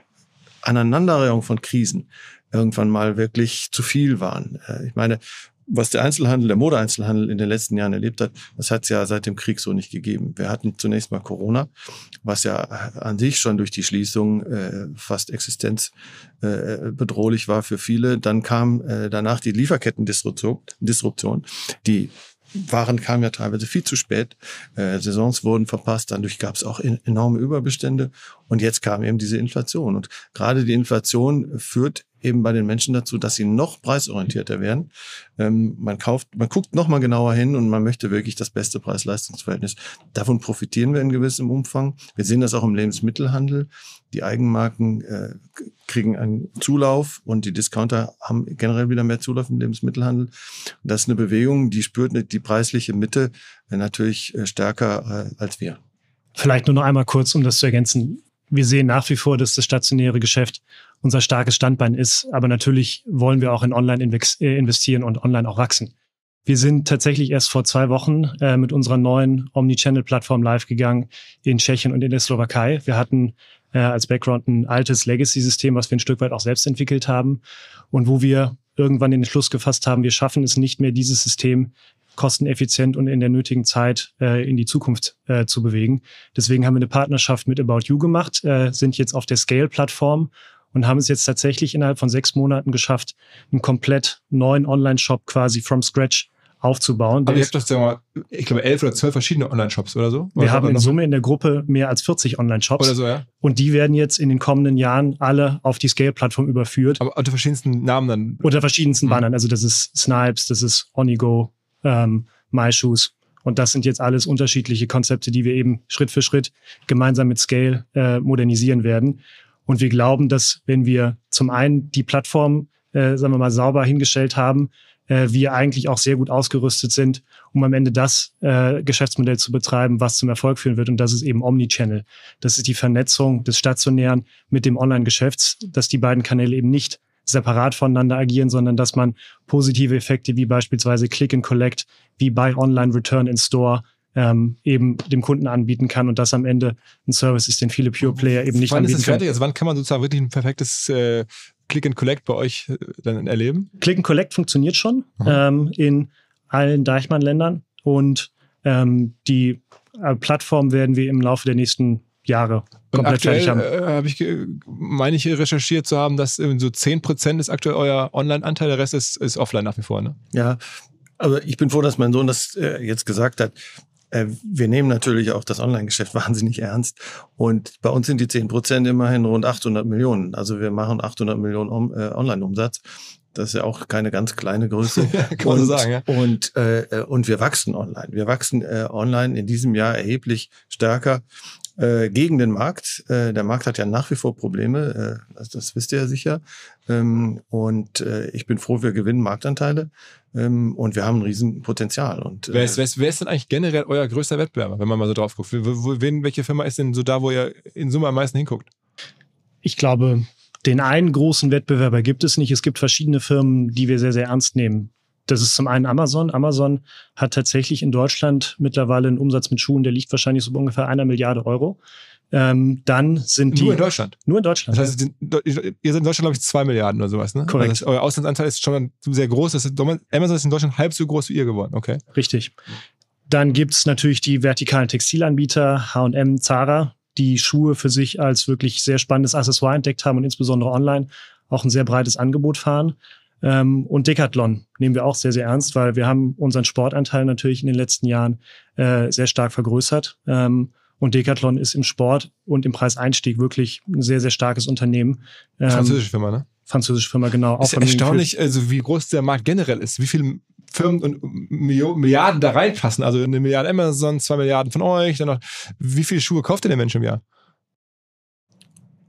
Aneinanderreihung von Krisen irgendwann mal wirklich zu viel waren. Äh, ich meine, was der Einzelhandel, der Modeeinzelhandel in den letzten Jahren erlebt hat, das hat es ja seit dem Krieg so nicht gegeben. Wir hatten zunächst mal Corona, was ja an sich schon durch die Schließung äh, fast existenzbedrohlich äh, war für viele. Dann kam äh, danach die Lieferkettendisruption, Disruption, die waren kamen ja teilweise viel zu spät. Äh, Saisons wurden verpasst, dadurch gab es auch in, enorme Überbestände und jetzt kam eben diese Inflation. Und gerade die Inflation führt eben bei den Menschen dazu, dass sie noch preisorientierter werden. Ähm, man kauft, man guckt noch mal genauer hin und man möchte wirklich das beste Preis-Leistungs-Verhältnis. Davon profitieren wir in gewissem Umfang. Wir sehen das auch im Lebensmittelhandel. Die Eigenmarken äh, kriegen einen Zulauf und die Discounter haben generell wieder mehr Zulauf im Lebensmittelhandel. Und das ist eine Bewegung, die spürt die preisliche Mitte äh, natürlich äh, stärker äh, als wir. Vielleicht nur noch einmal kurz, um das zu ergänzen wir sehen nach wie vor, dass das stationäre Geschäft unser starkes Standbein ist. Aber natürlich wollen wir auch in Online äh, investieren und online auch wachsen. Wir sind tatsächlich erst vor zwei Wochen äh, mit unserer neuen Omnichannel-Plattform live gegangen in Tschechien und in der Slowakei. Wir hatten äh, als Background ein altes Legacy-System, was wir ein Stück weit auch selbst entwickelt haben und wo wir irgendwann den Entschluss gefasst haben, wir schaffen es nicht mehr, dieses System kosteneffizient und in der nötigen Zeit äh, in die Zukunft äh, zu bewegen. Deswegen haben wir eine Partnerschaft mit About You gemacht, äh, sind jetzt auf der Scale-Plattform und haben es jetzt tatsächlich innerhalb von sechs Monaten geschafft, einen komplett neuen Online-Shop quasi from scratch aufzubauen. Aber ihr habt das ja mal, ich glaube, elf oder zwölf verschiedene Online-Shops oder so? Oder wir haben in Summe in der Gruppe mehr als 40 Online-Shops. Oder so, ja. Und die werden jetzt in den kommenden Jahren alle auf die Scale-Plattform überführt. Aber unter verschiedensten Namen dann? Unter verschiedensten mhm. Bannern. Also das ist Snipes, das ist Onigo, ähm, MyShoes. Und das sind jetzt alles unterschiedliche Konzepte, die wir eben Schritt für Schritt gemeinsam mit Scale äh, modernisieren werden. Und wir glauben, dass wenn wir zum einen die Plattform, äh, sagen wir mal, sauber hingestellt haben, äh, wir eigentlich auch sehr gut ausgerüstet sind, um am Ende das äh, Geschäftsmodell zu betreiben, was zum Erfolg führen wird. Und das ist eben Omnichannel. Das ist die Vernetzung des Stationären mit dem Online-Geschäfts, dass die beiden Kanäle eben nicht separat voneinander agieren, sondern dass man positive Effekte wie beispielsweise Click and Collect, wie Buy Online, Return in Store ähm, eben dem Kunden anbieten kann und das am Ende ein Service ist, den viele Pure Player eben nicht wann anbieten ist es fertig? Also wann kann man sozusagen wirklich ein perfektes äh, Click and Collect bei euch äh, dann erleben? Click and Collect funktioniert schon ähm, in allen Deichmann-Ländern und ähm, die äh, Plattform werden wir im Laufe der nächsten Jahre komplett aktuell, fertig haben. Äh, habe ich, meine ich, recherchiert zu haben, dass so 10% ist aktuell euer Online-Anteil, der Rest ist, ist offline nach wie vor, ne? Ja, also ich bin froh, dass mein Sohn das äh, jetzt gesagt hat. Äh, wir nehmen natürlich auch das Online-Geschäft wahnsinnig ernst. Und bei uns sind die 10% immerhin rund 800 Millionen. Also wir machen 800 Millionen äh, Online-Umsatz. Das ist ja auch keine ganz kleine Größe. Kann man und, so sagen, ja. Und, äh, und wir wachsen online. Wir wachsen äh, online in diesem Jahr erheblich stärker äh, gegen den Markt. Äh, der Markt hat ja nach wie vor Probleme, äh, das, das wisst ihr ja sicher. Ähm, und äh, ich bin froh, wir gewinnen Marktanteile ähm, und wir haben ein Riesenpotenzial. Und, äh, wer, ist, wer, ist, wer ist denn eigentlich generell euer größter Wettbewerber, wenn man mal so drauf guckt? Wen, welche Firma ist denn so da, wo ihr in Summe am meisten hinguckt? Ich glaube, den einen großen Wettbewerber gibt es nicht. Es gibt verschiedene Firmen, die wir sehr, sehr ernst nehmen. Das ist zum einen Amazon. Amazon hat tatsächlich in Deutschland mittlerweile einen Umsatz mit Schuhen, der liegt wahrscheinlich so bei ungefähr einer Milliarde Euro. Ähm, dann sind die. Nur in Deutschland. Nur in Deutschland. Das heißt, ihr seid in Deutschland, glaube ich, zwei Milliarden oder sowas, ne? Korrekt. Also euer Auslandsanteil ist schon sehr groß. Ist, Amazon ist in Deutschland halb so groß wie ihr geworden, okay? Richtig. Dann gibt's natürlich die vertikalen Textilanbieter, H&M, Zara, die Schuhe für sich als wirklich sehr spannendes Accessoire entdeckt haben und insbesondere online auch ein sehr breites Angebot fahren. Ähm, und Decathlon nehmen wir auch sehr, sehr ernst, weil wir haben unseren Sportanteil natürlich in den letzten Jahren äh, sehr stark vergrößert. Ähm, und Decathlon ist im Sport und im Preiseinstieg wirklich ein sehr, sehr starkes Unternehmen. Ähm, Französische Firma, ne? Französische Firma, genau. Ist ja erstaunlich, also wie groß der Markt generell ist, wie viele Firmen und Milliarden da reinpassen. Also eine Milliarde Amazon, zwei Milliarden von euch, dann noch. Wie viele Schuhe kauft ihr der Mensch im Jahr?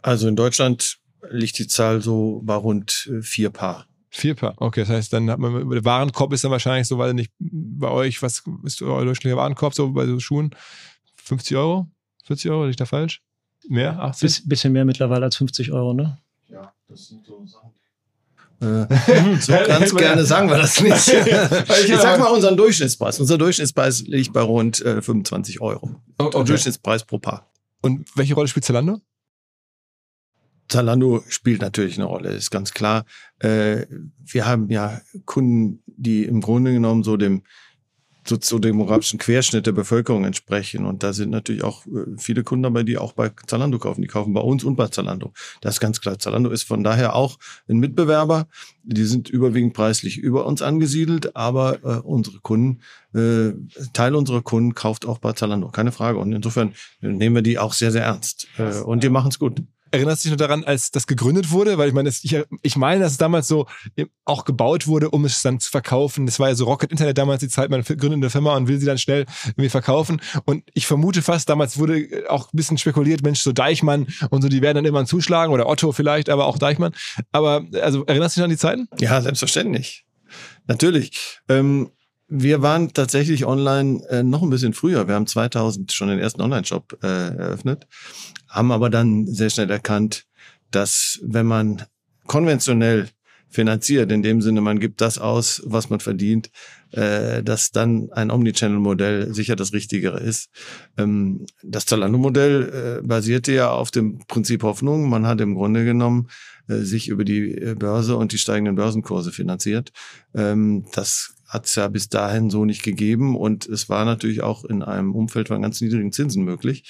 Also in Deutschland liegt die Zahl so bei rund äh, vier Paar. Vier Paar, okay. Das heißt, dann hat man, der Warenkorb ist dann wahrscheinlich so, weil nicht bei euch, was ist euer durchschnittlicher Warenkorb so bei so Schuhen? 50 Euro? 40 Euro? Liege ich da falsch? Mehr? 80? Biss, bisschen mehr mittlerweile als 50 Euro, ne? Ja, das sind so Sachen. Äh, so ganz gerne sagen wir das nicht. ich sag mal unseren Durchschnittspreis. Unser Durchschnittspreis liegt bei rund äh, 25 Euro. Okay. Durchschnittspreis pro Paar. Und welche Rolle spielt Zalando? Zalando spielt natürlich eine Rolle, ist ganz klar. Äh, wir haben ja Kunden, die im Grunde genommen so dem soziodemografischen Querschnitt der Bevölkerung entsprechen. Und da sind natürlich auch äh, viele Kunden dabei, die auch bei Zalando kaufen. Die kaufen bei uns und bei Zalando. Das ist ganz klar. Zalando ist von daher auch ein Mitbewerber. Die sind überwiegend preislich über uns angesiedelt, aber äh, unsere Kunden, äh, Teil unserer Kunden kauft auch bei Zalando. Keine Frage. Und insofern nehmen wir die auch sehr, sehr ernst. Äh, und die machen es gut. Erinnerst du dich noch daran, als das gegründet wurde? Weil ich meine, ich, ich meine, dass es damals so auch gebaut wurde, um es dann zu verkaufen. Das war ja so Rocket Internet damals die Zeit, man gründet eine Firma und will sie dann schnell irgendwie verkaufen. Und ich vermute fast, damals wurde auch ein bisschen spekuliert, Mensch, so Deichmann und so, die werden dann immer zuschlagen oder Otto vielleicht, aber auch Deichmann. Aber also erinnerst du dich an die Zeiten? Ja, selbstverständlich. Natürlich. Ähm wir waren tatsächlich online äh, noch ein bisschen früher. Wir haben 2000 schon den ersten Online-Shop äh, eröffnet haben aber dann sehr schnell erkannt, dass wenn man konventionell finanziert, in dem Sinne, man gibt das aus, was man verdient, äh, dass dann ein Omnichannel-Modell sicher das Richtigere ist. Ähm, das Zalando-Modell äh, basierte ja auf dem Prinzip Hoffnung. Man hat im Grunde genommen äh, sich über die äh, Börse und die steigenden Börsenkurse finanziert. Ähm, das hat es ja bis dahin so nicht gegeben und es war natürlich auch in einem Umfeld von ganz niedrigen Zinsen möglich.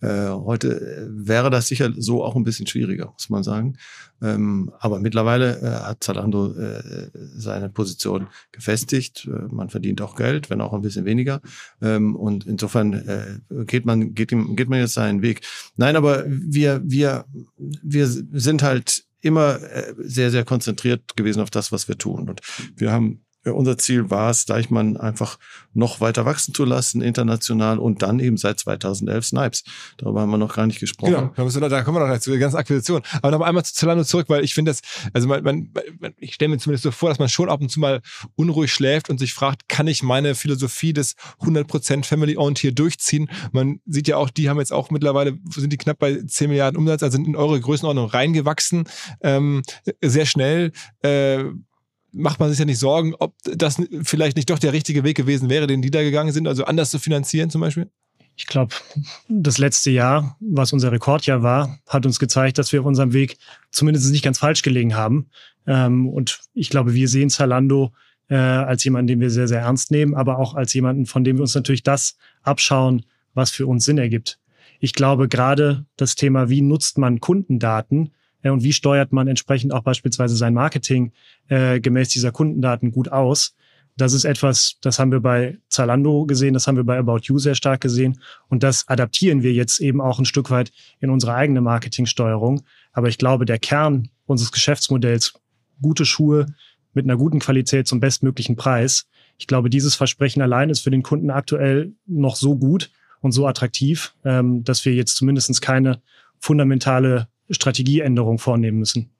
Äh, heute äh, wäre das sicher so auch ein bisschen schwieriger, muss man sagen. Ähm, aber mittlerweile äh, hat Zalando äh, seine Position gefestigt. Äh, man verdient auch Geld, wenn auch ein bisschen weniger. Ähm, und insofern äh, geht man geht, geht man jetzt seinen Weg. Nein, aber wir wir wir sind halt immer sehr sehr konzentriert gewesen auf das, was wir tun. Und wir haben unser Ziel war es, Deichmann einfach noch weiter wachsen zu lassen, international und dann eben seit 2011 Snipes. Darüber haben wir noch gar nicht gesprochen. Genau, da kommen wir noch zu der ganzen Akquisition. Aber noch einmal zu Zalando zurück, weil ich finde das, also man, man, ich stelle mir zumindest so vor, dass man schon ab und zu mal unruhig schläft und sich fragt, kann ich meine Philosophie des 100% Family-Owned hier durchziehen? Man sieht ja auch, die haben jetzt auch mittlerweile, sind die knapp bei 10 Milliarden Umsatz, also sind in eure Größenordnung reingewachsen, ähm, sehr schnell. Äh, macht man sich ja nicht Sorgen, ob das vielleicht nicht doch der richtige Weg gewesen wäre, den die da gegangen sind, also anders zu finanzieren zum Beispiel? Ich glaube, das letzte Jahr, was unser Rekordjahr war, hat uns gezeigt, dass wir auf unserem Weg zumindest nicht ganz falsch gelegen haben. Ähm, und ich glaube, wir sehen Zalando äh, als jemanden, den wir sehr, sehr ernst nehmen, aber auch als jemanden, von dem wir uns natürlich das abschauen, was für uns Sinn ergibt. Ich glaube, gerade das Thema, wie nutzt man Kundendaten, und wie steuert man entsprechend auch beispielsweise sein Marketing äh, gemäß dieser Kundendaten gut aus. Das ist etwas, das haben wir bei Zalando gesehen, das haben wir bei About You sehr stark gesehen und das adaptieren wir jetzt eben auch ein Stück weit in unsere eigene Marketingsteuerung. Aber ich glaube, der Kern unseres Geschäftsmodells, gute Schuhe mit einer guten Qualität zum bestmöglichen Preis, ich glaube, dieses Versprechen allein ist für den Kunden aktuell noch so gut und so attraktiv, ähm, dass wir jetzt zumindest keine fundamentale Strategieänderung vornehmen müssen.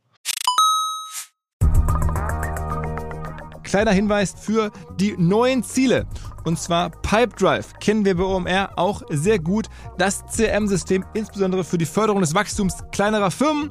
Kleiner Hinweis für die neuen Ziele. und zwar Pipedrive. Kennen wir bei OMR auch sehr gut. Das CRM-System insbesondere für die Förderung des Wachstums kleinerer Firmen.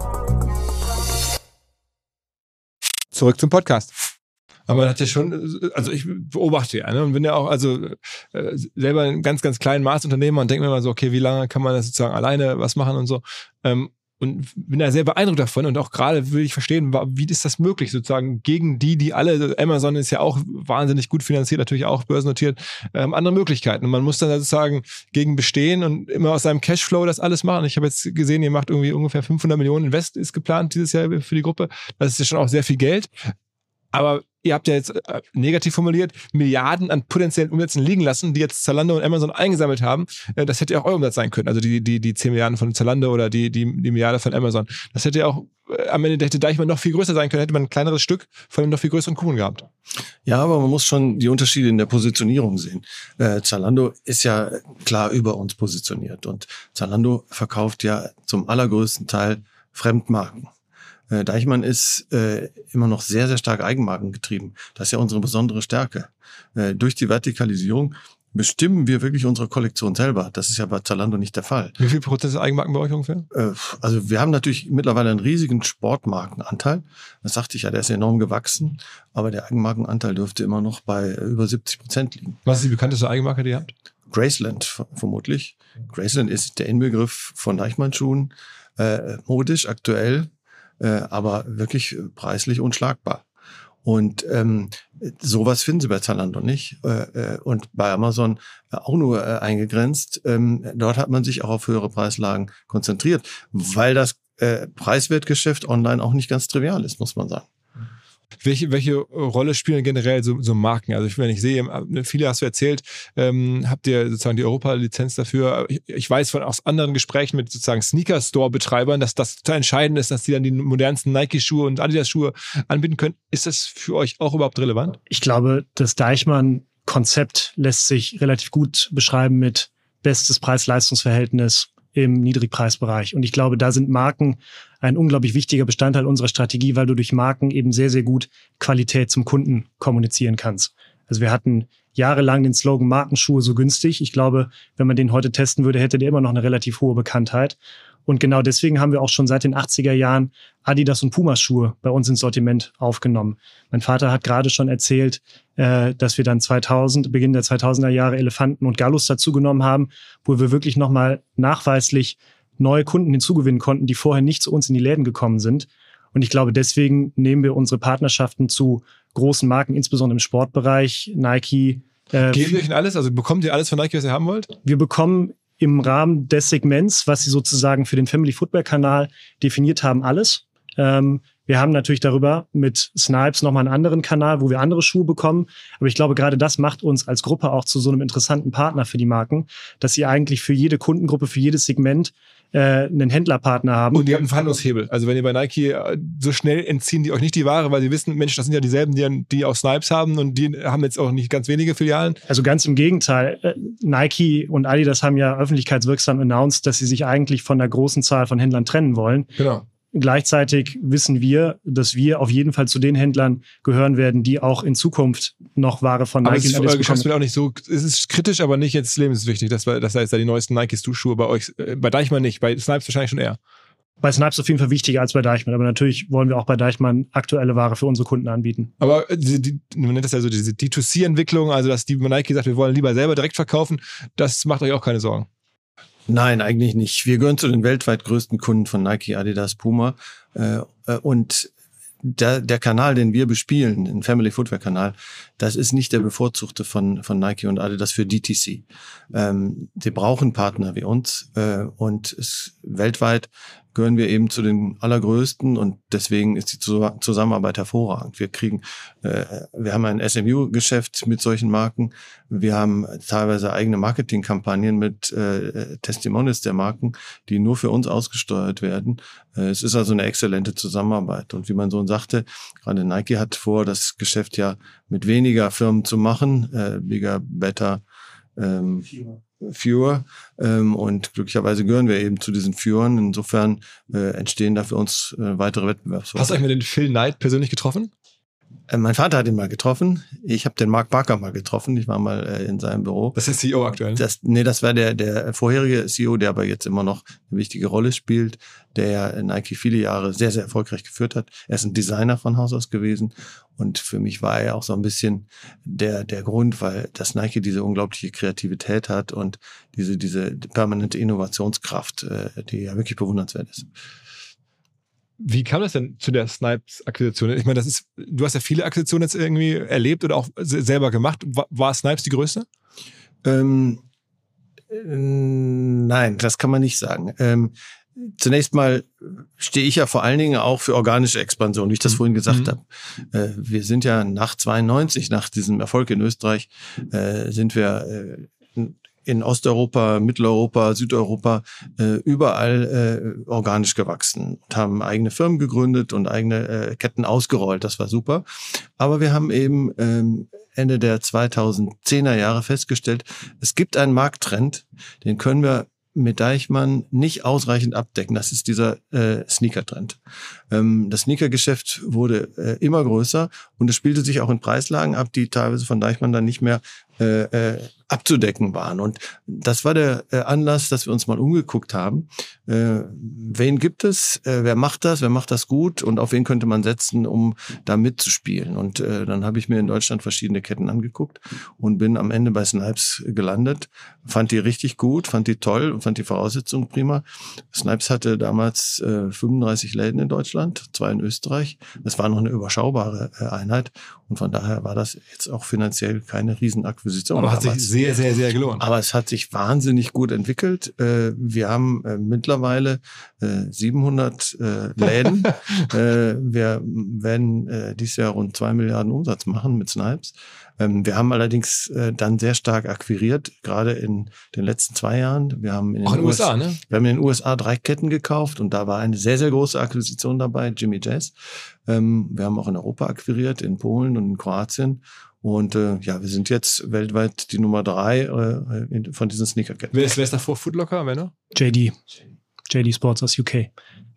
Zurück zum Podcast. Aber man hat ja schon, also ich beobachte ja, ne, und bin ja auch also äh, selber ein ganz, ganz kleinen Maßunternehmer und denke mir immer so, okay, wie lange kann man das sozusagen alleine was machen und so. Ähm, und bin da sehr beeindruckt davon und auch gerade will ich verstehen, wie ist das möglich sozusagen gegen die, die alle, also Amazon ist ja auch wahnsinnig gut finanziert, natürlich auch börsennotiert, ähm, andere Möglichkeiten. Und man muss dann sozusagen gegen bestehen und immer aus seinem Cashflow das alles machen. Ich habe jetzt gesehen, ihr macht irgendwie ungefähr 500 Millionen Invest ist geplant dieses Jahr für die Gruppe. Das ist ja schon auch sehr viel Geld. Aber ihr habt ja jetzt äh, negativ formuliert, Milliarden an potenziellen Umsätzen liegen lassen, die jetzt Zalando und Amazon eingesammelt haben. Äh, das hätte ja auch euer Umsatz sein können. Also die, die, die 10 Milliarden von Zalando oder die, die, die Milliarde von Amazon. Das hätte ja auch äh, am Ende hätte Deichmann noch viel größer sein können, hätte man ein kleineres Stück von einem noch viel größeren Kuchen gehabt. Ja, aber man muss schon die Unterschiede in der Positionierung sehen. Äh, Zalando ist ja klar über uns positioniert und Zalando verkauft ja zum allergrößten Teil Fremdmarken. Äh, Deichmann ist äh, immer noch sehr, sehr stark eigenmarkengetrieben. Das ist ja unsere besondere Stärke. Äh, durch die Vertikalisierung bestimmen wir wirklich unsere Kollektion selber. Das ist ja bei Zalando nicht der Fall. Wie viel Prozent ist Eigenmarken bei euch ungefähr? Äh, also wir haben natürlich mittlerweile einen riesigen Sportmarkenanteil. Das sagte ich ja, der ist enorm gewachsen. Aber der Eigenmarkenanteil dürfte immer noch bei über 70 Prozent liegen. Was ist die bekannteste Eigenmarke, die ihr habt? Graceland vermutlich. Graceland ist der Inbegriff von Deichmann-Schuhen. Äh, modisch, aktuell, aber wirklich preislich unschlagbar. Und ähm, sowas finden Sie bei Zalando nicht äh, äh und bei Amazon auch nur äh, eingegrenzt. Ähm, dort hat man sich auch auf höhere Preislagen konzentriert, weil das äh, Preiswertgeschäft online auch nicht ganz trivial ist, muss man sagen. Welche, welche Rolle spielen generell so, so Marken? Also ich, wenn ich sehe, viele hast du erzählt, ähm, habt ihr sozusagen die Europa-Lizenz dafür. Ich, ich, weiß von aus anderen Gesprächen mit sozusagen Sneaker-Store-Betreibern, dass das total entscheidend ist, dass die dann die modernsten Nike-Schuhe und Adidas-Schuhe anbieten können. Ist das für euch auch überhaupt relevant? Ich glaube, das Deichmann-Konzept lässt sich relativ gut beschreiben mit bestes Preis-Leistungs-Verhältnis, im Niedrigpreisbereich. Und ich glaube, da sind Marken ein unglaublich wichtiger Bestandteil unserer Strategie, weil du durch Marken eben sehr, sehr gut Qualität zum Kunden kommunizieren kannst. Also wir hatten jahrelang den Slogan Markenschuhe so günstig. Ich glaube, wenn man den heute testen würde, hätte der immer noch eine relativ hohe Bekanntheit. Und genau deswegen haben wir auch schon seit den 80er Jahren Adidas und Pumas Schuhe bei uns ins Sortiment aufgenommen. Mein Vater hat gerade schon erzählt, äh, dass wir dann 2000, Beginn der 2000er Jahre Elefanten und Gallus dazugenommen haben, wo wir wirklich nochmal nachweislich neue Kunden hinzugewinnen konnten, die vorher nicht zu uns in die Läden gekommen sind. Und ich glaube, deswegen nehmen wir unsere Partnerschaften zu großen Marken, insbesondere im Sportbereich, Nike, äh, Geben euch denn alles? Also bekommt ihr alles von Nike, was ihr haben wollt? Wir bekommen im Rahmen des Segments, was sie sozusagen für den Family Football Kanal definiert haben, alles. Ähm, wir haben natürlich darüber mit Snipes nochmal einen anderen Kanal, wo wir andere Schuhe bekommen. Aber ich glaube, gerade das macht uns als Gruppe auch zu so einem interessanten Partner für die Marken, dass sie eigentlich für jede Kundengruppe, für jedes Segment äh, einen Händlerpartner haben. Und die haben einen Verhandlungshebel. Also wenn ihr bei Nike äh, so schnell entziehen die euch nicht die Ware, weil sie wissen, Mensch, das sind ja dieselben, die, die auch Snipes haben und die haben jetzt auch nicht ganz wenige Filialen. Also ganz im Gegenteil. Äh, Nike und Adidas haben ja öffentlichkeitswirksam announced, dass sie sich eigentlich von der großen Zahl von Händlern trennen wollen. Genau. Gleichzeitig wissen wir, dass wir auf jeden Fall zu den Händlern gehören werden, die auch in Zukunft noch Ware von Nike aber es ist Geschäftsmodell auch nicht so, es ist kritisch, aber nicht jetzt lebenswichtig, dass, dass da jetzt da die neuesten Nike-Schuhe bei euch, äh, bei Deichmann nicht, bei Snipes wahrscheinlich schon eher. Bei Snipes auf jeden Fall wichtiger als bei Deichmann, aber natürlich wollen wir auch bei Deichmann aktuelle Ware für unsere Kunden anbieten. Aber äh, die, die, man nennt das ja so diese D2C-Entwicklung, also dass die Nike sagt, wir wollen lieber selber direkt verkaufen, das macht euch auch keine Sorgen. Nein, eigentlich nicht. Wir gehören zu den weltweit größten Kunden von Nike, Adidas, Puma. Äh, äh, und der, der Kanal, den wir bespielen, den Family Footwear Kanal, das ist nicht der bevorzugte von, von Nike und Adidas für DTC. Ähm, sie brauchen Partner wie uns äh, und es, weltweit gehören wir eben zu den allergrößten und deswegen ist die Zusammenarbeit hervorragend. Wir kriegen, äh, wir haben ein SMU-Geschäft mit solchen Marken. Wir haben teilweise eigene Marketingkampagnen mit äh, Testimonials der Marken, die nur für uns ausgesteuert werden. Äh, es ist also eine exzellente Zusammenarbeit. Und wie man so sagte, gerade Nike hat vor, das Geschäft ja mit weniger Firmen zu machen, äh, bigger, better. Ähm, Viewer ähm, und glücklicherweise gehören wir eben zu diesen Viewern. Insofern äh, entstehen da für uns äh, weitere Wettbewerbsvorteile. Hast du eigentlich mit den Phil Knight persönlich getroffen? Äh, mein Vater hat ihn mal getroffen. Ich habe den Mark Barker mal getroffen. Ich war mal äh, in seinem Büro. Das ist der CEO aktuell. Das, nee, das war der, der vorherige CEO, der aber jetzt immer noch eine wichtige Rolle spielt, der Nike viele Jahre sehr, sehr erfolgreich geführt hat. Er ist ein Designer von Haus aus gewesen. Und für mich war er auch so ein bisschen der, der Grund, weil das Nike diese unglaubliche Kreativität hat und diese, diese permanente Innovationskraft, äh, die ja wirklich bewundernswert ist. Wie kam das denn zu der Snipes-Akquisition? Ich meine, das ist, du hast ja viele Akquisitionen jetzt irgendwie erlebt oder auch selber gemacht. War, war Snipes die größte? Ähm, äh, nein, das kann man nicht sagen. Ähm, zunächst mal stehe ich ja vor allen Dingen auch für organische Expansion, wie ich das mhm. vorhin gesagt mhm. habe. Äh, wir sind ja nach 92, nach diesem Erfolg in Österreich, äh, sind wir äh, in Osteuropa, Mitteleuropa, Südeuropa äh, überall äh, organisch gewachsen und haben eigene Firmen gegründet und eigene äh, Ketten ausgerollt. Das war super. Aber wir haben eben ähm, Ende der 2010er Jahre festgestellt, es gibt einen Markttrend, den können wir mit Deichmann nicht ausreichend abdecken. Das ist dieser äh, Sneaker-Trend. Ähm, das Sneaker-Geschäft wurde äh, immer größer und es spielte sich auch in Preislagen ab, die teilweise von Deichmann dann nicht mehr äh, äh, abzudecken waren. Und das war der äh, Anlass, dass wir uns mal umgeguckt haben. Äh, wen gibt es? Äh, wer macht das? Wer macht das gut? Und auf wen könnte man setzen, um da mitzuspielen? Und äh, dann habe ich mir in Deutschland verschiedene Ketten angeguckt und bin am Ende bei Snipes gelandet. Fand die richtig gut, fand die toll und fand die Voraussetzungen prima. Snipes hatte damals äh, 35 Läden in Deutschland, zwei in Österreich. Das war noch eine überschaubare äh, Einheit. Und von daher war das jetzt auch finanziell keine Riesenakquisition. Aber hat sich sehr, sehr, sehr gelohnt. Aber es hat sich wahnsinnig gut entwickelt. Äh, wir haben äh, mittlerweile 700 äh, Läden. wir werden dieses Jahr rund zwei Milliarden Umsatz machen mit Snipes. Ähm, wir haben allerdings dann sehr stark akquiriert, gerade in den letzten zwei Jahren. Wir haben in den, Auch in USA, ne? Wir haben in den USA drei Ketten gekauft und da war eine sehr, sehr große Akquisition dabei, Jimmy Jazz. Ähm, wir haben auch in Europa akquiriert, in Polen und in Kroatien. Und äh, ja, wir sind jetzt weltweit die Nummer drei äh, von diesen Sneakerketten. Wer ist, wer ist davor Footlocker, wer noch? JD. JD Sports aus UK.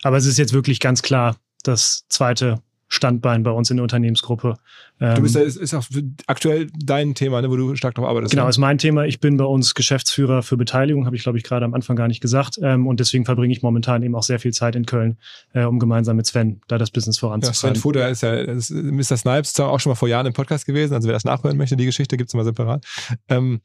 Aber es ist jetzt wirklich ganz klar das zweite Standbein bei uns in der Unternehmensgruppe. Du bist ja, ähm, ist, ist auch aktuell dein Thema, ne, wo du stark drauf arbeitest. Genau, ne? ist mein Thema. Ich bin bei uns Geschäftsführer für Beteiligung, habe ich, glaube ich, gerade am Anfang gar nicht gesagt. Ähm, und deswegen verbringe ich momentan eben auch sehr viel Zeit in Köln, äh, um gemeinsam mit Sven da das Business voranzutreiben. Ja, Sven Fuder ist ja ist Mr. Snipes, auch schon mal vor Jahren im Podcast gewesen. Also wer das nachhören möchte, die Geschichte gibt's immer separat. Ähm,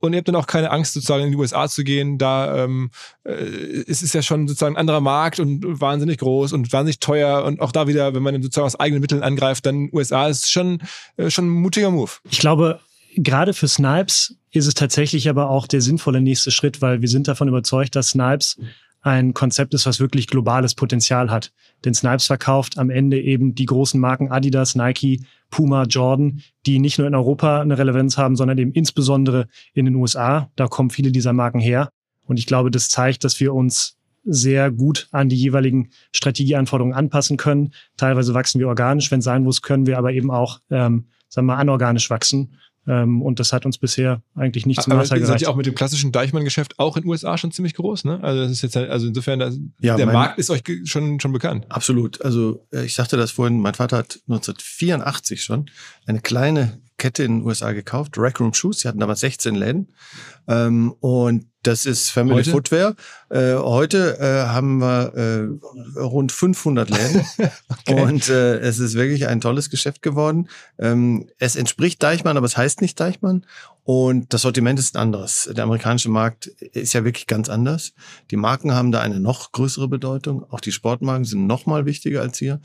und ihr habt dann auch keine Angst, sozusagen in die USA zu gehen. Da ähm, äh, es ist ja schon sozusagen ein anderer Markt und wahnsinnig groß und wahnsinnig teuer. Und auch da wieder, wenn man sozusagen aus eigenen Mitteln angreift, dann USA ist schon, äh, schon ein mutiger Move. Ich glaube, gerade für Snipes ist es tatsächlich aber auch der sinnvolle nächste Schritt, weil wir sind davon überzeugt, dass Snipes ein Konzept ist, was wirklich globales Potenzial hat. Denn Snipes verkauft am Ende eben die großen Marken Adidas, Nike, Puma, Jordan, die nicht nur in Europa eine Relevanz haben, sondern eben insbesondere in den USA. Da kommen viele dieser Marken her. Und ich glaube, das zeigt, dass wir uns sehr gut an die jeweiligen Strategieanforderungen anpassen können. Teilweise wachsen wir organisch, wenn sein muss, können wir aber eben auch, ähm, sagen wir mal, anorganisch wachsen. Ähm, und das hat uns bisher eigentlich nicht zum Nachteil gereicht. Seid ihr auch mit dem klassischen Deichmann-Geschäft auch in den USA schon ziemlich groß, ne? Also das ist jetzt halt, also insofern, das, ja, der Markt ist euch schon, schon bekannt. Absolut. Also äh, ich sagte das vorhin, mein Vater hat 1984 schon eine kleine Kette in den USA gekauft, Rack Room Shoes. Sie hatten damals 16 Läden. Ähm, und das ist Family heute? Footwear. Äh, heute äh, haben wir äh, rund 500 Läden. okay. Und äh, es ist wirklich ein tolles Geschäft geworden. Ähm, es entspricht Deichmann, aber es heißt nicht Deichmann. Und das Sortiment ist ein anderes. Der amerikanische Markt ist ja wirklich ganz anders. Die Marken haben da eine noch größere Bedeutung. Auch die Sportmarken sind noch mal wichtiger als hier.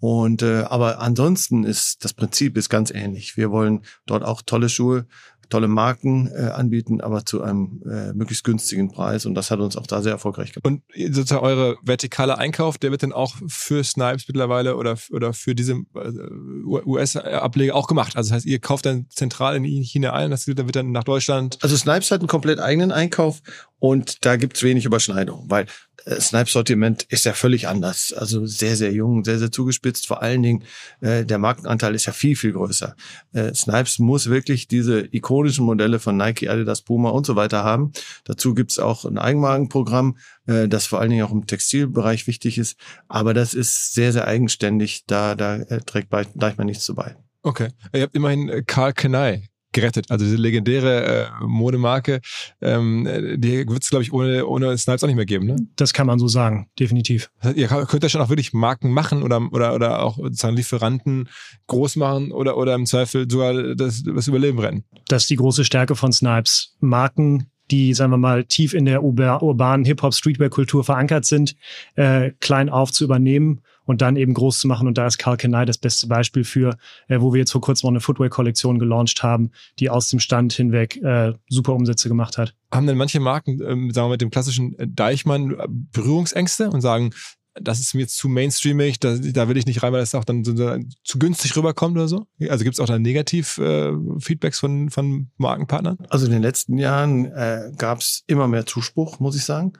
Und äh, aber ansonsten ist das Prinzip ist ganz ähnlich. Wir wollen dort auch tolle Schuhe tolle Marken äh, anbieten, aber zu einem äh, möglichst günstigen Preis. Und das hat uns auch da sehr erfolgreich gemacht. Und sozusagen eure vertikale Einkauf, der wird dann auch für Snipes mittlerweile oder, oder für diese äh, US-Ableger auch gemacht. Also das heißt, ihr kauft dann zentral in China ein, das wird dann nach Deutschland. Also Snipes hat einen komplett eigenen Einkauf und da gibt's wenig Überschneidung, weil äh, Snipes Sortiment ist ja völlig anders. Also sehr, sehr jung, sehr, sehr zugespitzt. Vor allen Dingen, äh, der Markenanteil ist ja viel, viel größer. Äh, Snipes muss wirklich diese ikonischen Modelle von Nike, Adidas, Puma und so weiter haben. Dazu gibt's auch ein Eigenmarkenprogramm, äh, das vor allen Dingen auch im Textilbereich wichtig ist. Aber das ist sehr, sehr eigenständig. Da, da äh, trägt Deichmann nichts zu bei. Okay. Ihr habt immerhin äh, Karl Kenai gerettet. Also diese legendäre äh, Modemarke, ähm, die wird es, glaube ich, ohne, ohne Snipes auch nicht mehr geben, ne? Das kann man so sagen, definitiv. Ihr könnt ja schon auch wirklich Marken machen oder, oder, oder auch sozusagen Lieferanten groß machen oder, oder im Zweifel sogar das, das Überleben retten. Das ist die große Stärke von Snipes. Marken, die, sagen wir mal, tief in der urbanen Hip-Hop-Streetwear-Kultur verankert sind, äh, klein auf zu übernehmen und dann eben groß zu machen. Und da ist Carl Kenai das beste Beispiel für, äh, wo wir jetzt vor kurzem auch eine Footwear-Kollektion gelauncht haben, die aus dem Stand hinweg äh, super Umsätze gemacht hat. Haben denn manche Marken, ähm, sagen wir mit dem klassischen Deichmann, äh, Berührungsängste und sagen, das ist mir jetzt zu mainstreamig, da, da will ich nicht rein, weil das auch dann so, so, zu günstig rüberkommt oder so? Also gibt es auch da Negativ-Feedbacks äh, von, von Markenpartnern? Also in den letzten Jahren äh, gab es immer mehr Zuspruch, muss ich sagen,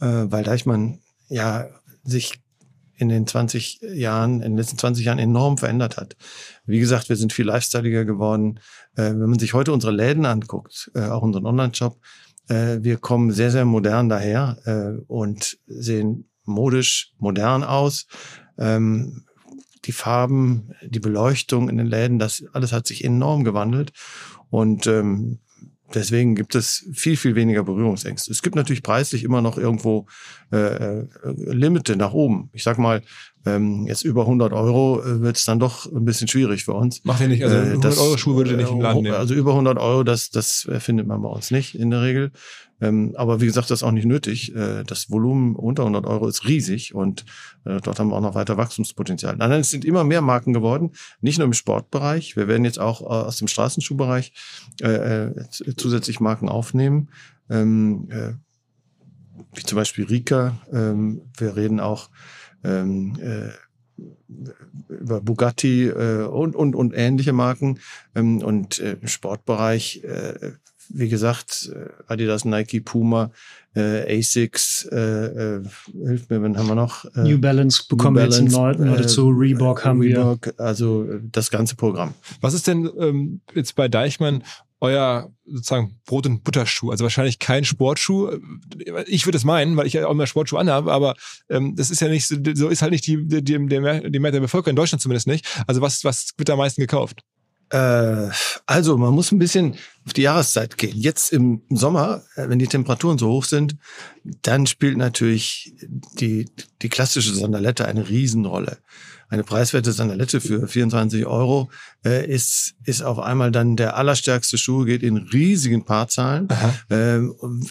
äh, weil Deichmann ja sich in den 20 Jahren, in den letzten 20 Jahren enorm verändert hat. Wie gesagt, wir sind viel lifestyleiger geworden. Äh, wenn man sich heute unsere Läden anguckt, äh, auch unseren Online-Shop, äh, wir kommen sehr, sehr modern daher äh, und sehen modisch modern aus. Ähm, die Farben, die Beleuchtung in den Läden, das alles hat sich enorm gewandelt. Und ähm, Deswegen gibt es viel, viel weniger Berührungsängste. Es gibt natürlich preislich immer noch irgendwo äh, äh Limite nach oben. Ich sag mal, ähm, jetzt über 100 Euro äh, wird es dann doch ein bisschen schwierig für uns. Macht ihr nicht, also 100 äh, Euro Schuhe würdet ihr nicht im Laden nehmen? Also über 100 Euro, das, das findet man bei uns nicht in der Regel. Ähm, aber wie gesagt, das ist auch nicht nötig. Äh, das Volumen unter 100 Euro ist riesig und äh, dort haben wir auch noch weiter Wachstumspotenzial. Nein, es sind immer mehr Marken geworden, nicht nur im Sportbereich. Wir werden jetzt auch äh, aus dem Straßenschuhbereich äh, äh zusätzlich Marken aufnehmen. Ähm, äh, wie zum Beispiel Rika. Ähm, wir reden auch ähm, äh, über Bugatti äh, und, und, und ähnliche Marken. Ähm, und äh, im Sportbereich äh, wie gesagt, äh, Adidas, Nike, Puma, äh, Asics, äh, äh, hilft mir, wenn haben wir noch? Äh, New Balance bekommen New Balance, wir jetzt neu, neu dazu, äh, Reebok haben Reebok, wir. Also das ganze Programm. Was ist denn ähm, jetzt bei Deichmann euer sozusagen Brot- und Butterschuh? Also wahrscheinlich kein Sportschuh. Ich würde es meinen, weil ich ja auch immer Sportschuh anhabe, aber ähm, das ist ja nicht so, so ist halt nicht die, die, die, die Mehrheit der Bevölkerung in Deutschland zumindest nicht. Also was, was wird am meisten gekauft? Äh, also man muss ein bisschen auf die Jahreszeit gehen. Jetzt im Sommer, äh, wenn die Temperaturen so hoch sind, dann spielt natürlich die, die klassische Sandalette eine Riesenrolle. Eine preiswerte Sandalette für 24 Euro äh, ist, ist auf einmal dann der allerstärkste Schuh, geht in riesigen Paarzahlen, äh,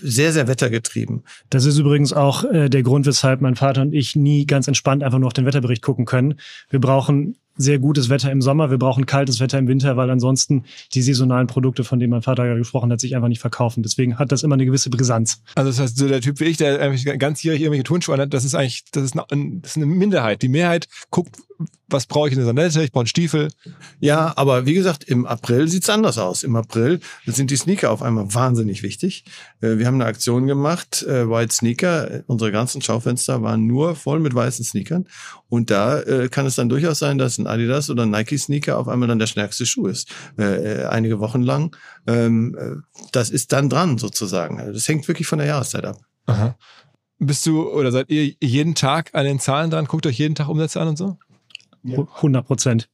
sehr, sehr wettergetrieben. Das ist übrigens auch äh, der Grund, weshalb mein Vater und ich nie ganz entspannt einfach nur auf den Wetterbericht gucken können. Wir brauchen sehr gutes Wetter im Sommer, wir brauchen kaltes Wetter im Winter, weil ansonsten die saisonalen Produkte, von denen mein Vater gerade gesprochen hat, sich einfach nicht verkaufen. Deswegen hat das immer eine gewisse Brisanz. Also das heißt, so der Typ wie ich, der ganzjährig irgendwelche Turnschuhe hat, das ist eigentlich, das ist, eine, das ist eine Minderheit. Die Mehrheit guckt, was brauche ich in der Sandalette? Ich brauche einen Stiefel. Ja, aber wie gesagt, im April sieht's anders aus. Im April sind die Sneaker auf einmal wahnsinnig wichtig. Äh, wir haben eine Aktion gemacht, äh, White Sneaker. Unsere ganzen Schaufenster waren nur voll mit weißen Sneakern. Und da äh, kann es dann durchaus sein, dass ein Adidas oder ein Nike Sneaker auf einmal dann der stärkste Schuh ist. Einige Wochen lang. Ähm, das ist dann dran sozusagen. Also das hängt wirklich von der Jahreszeit ab. Aha. Bist du oder seid ihr jeden Tag an den Zahlen dran? Guckt euch jeden Tag Umsätze an und so? 100 Prozent.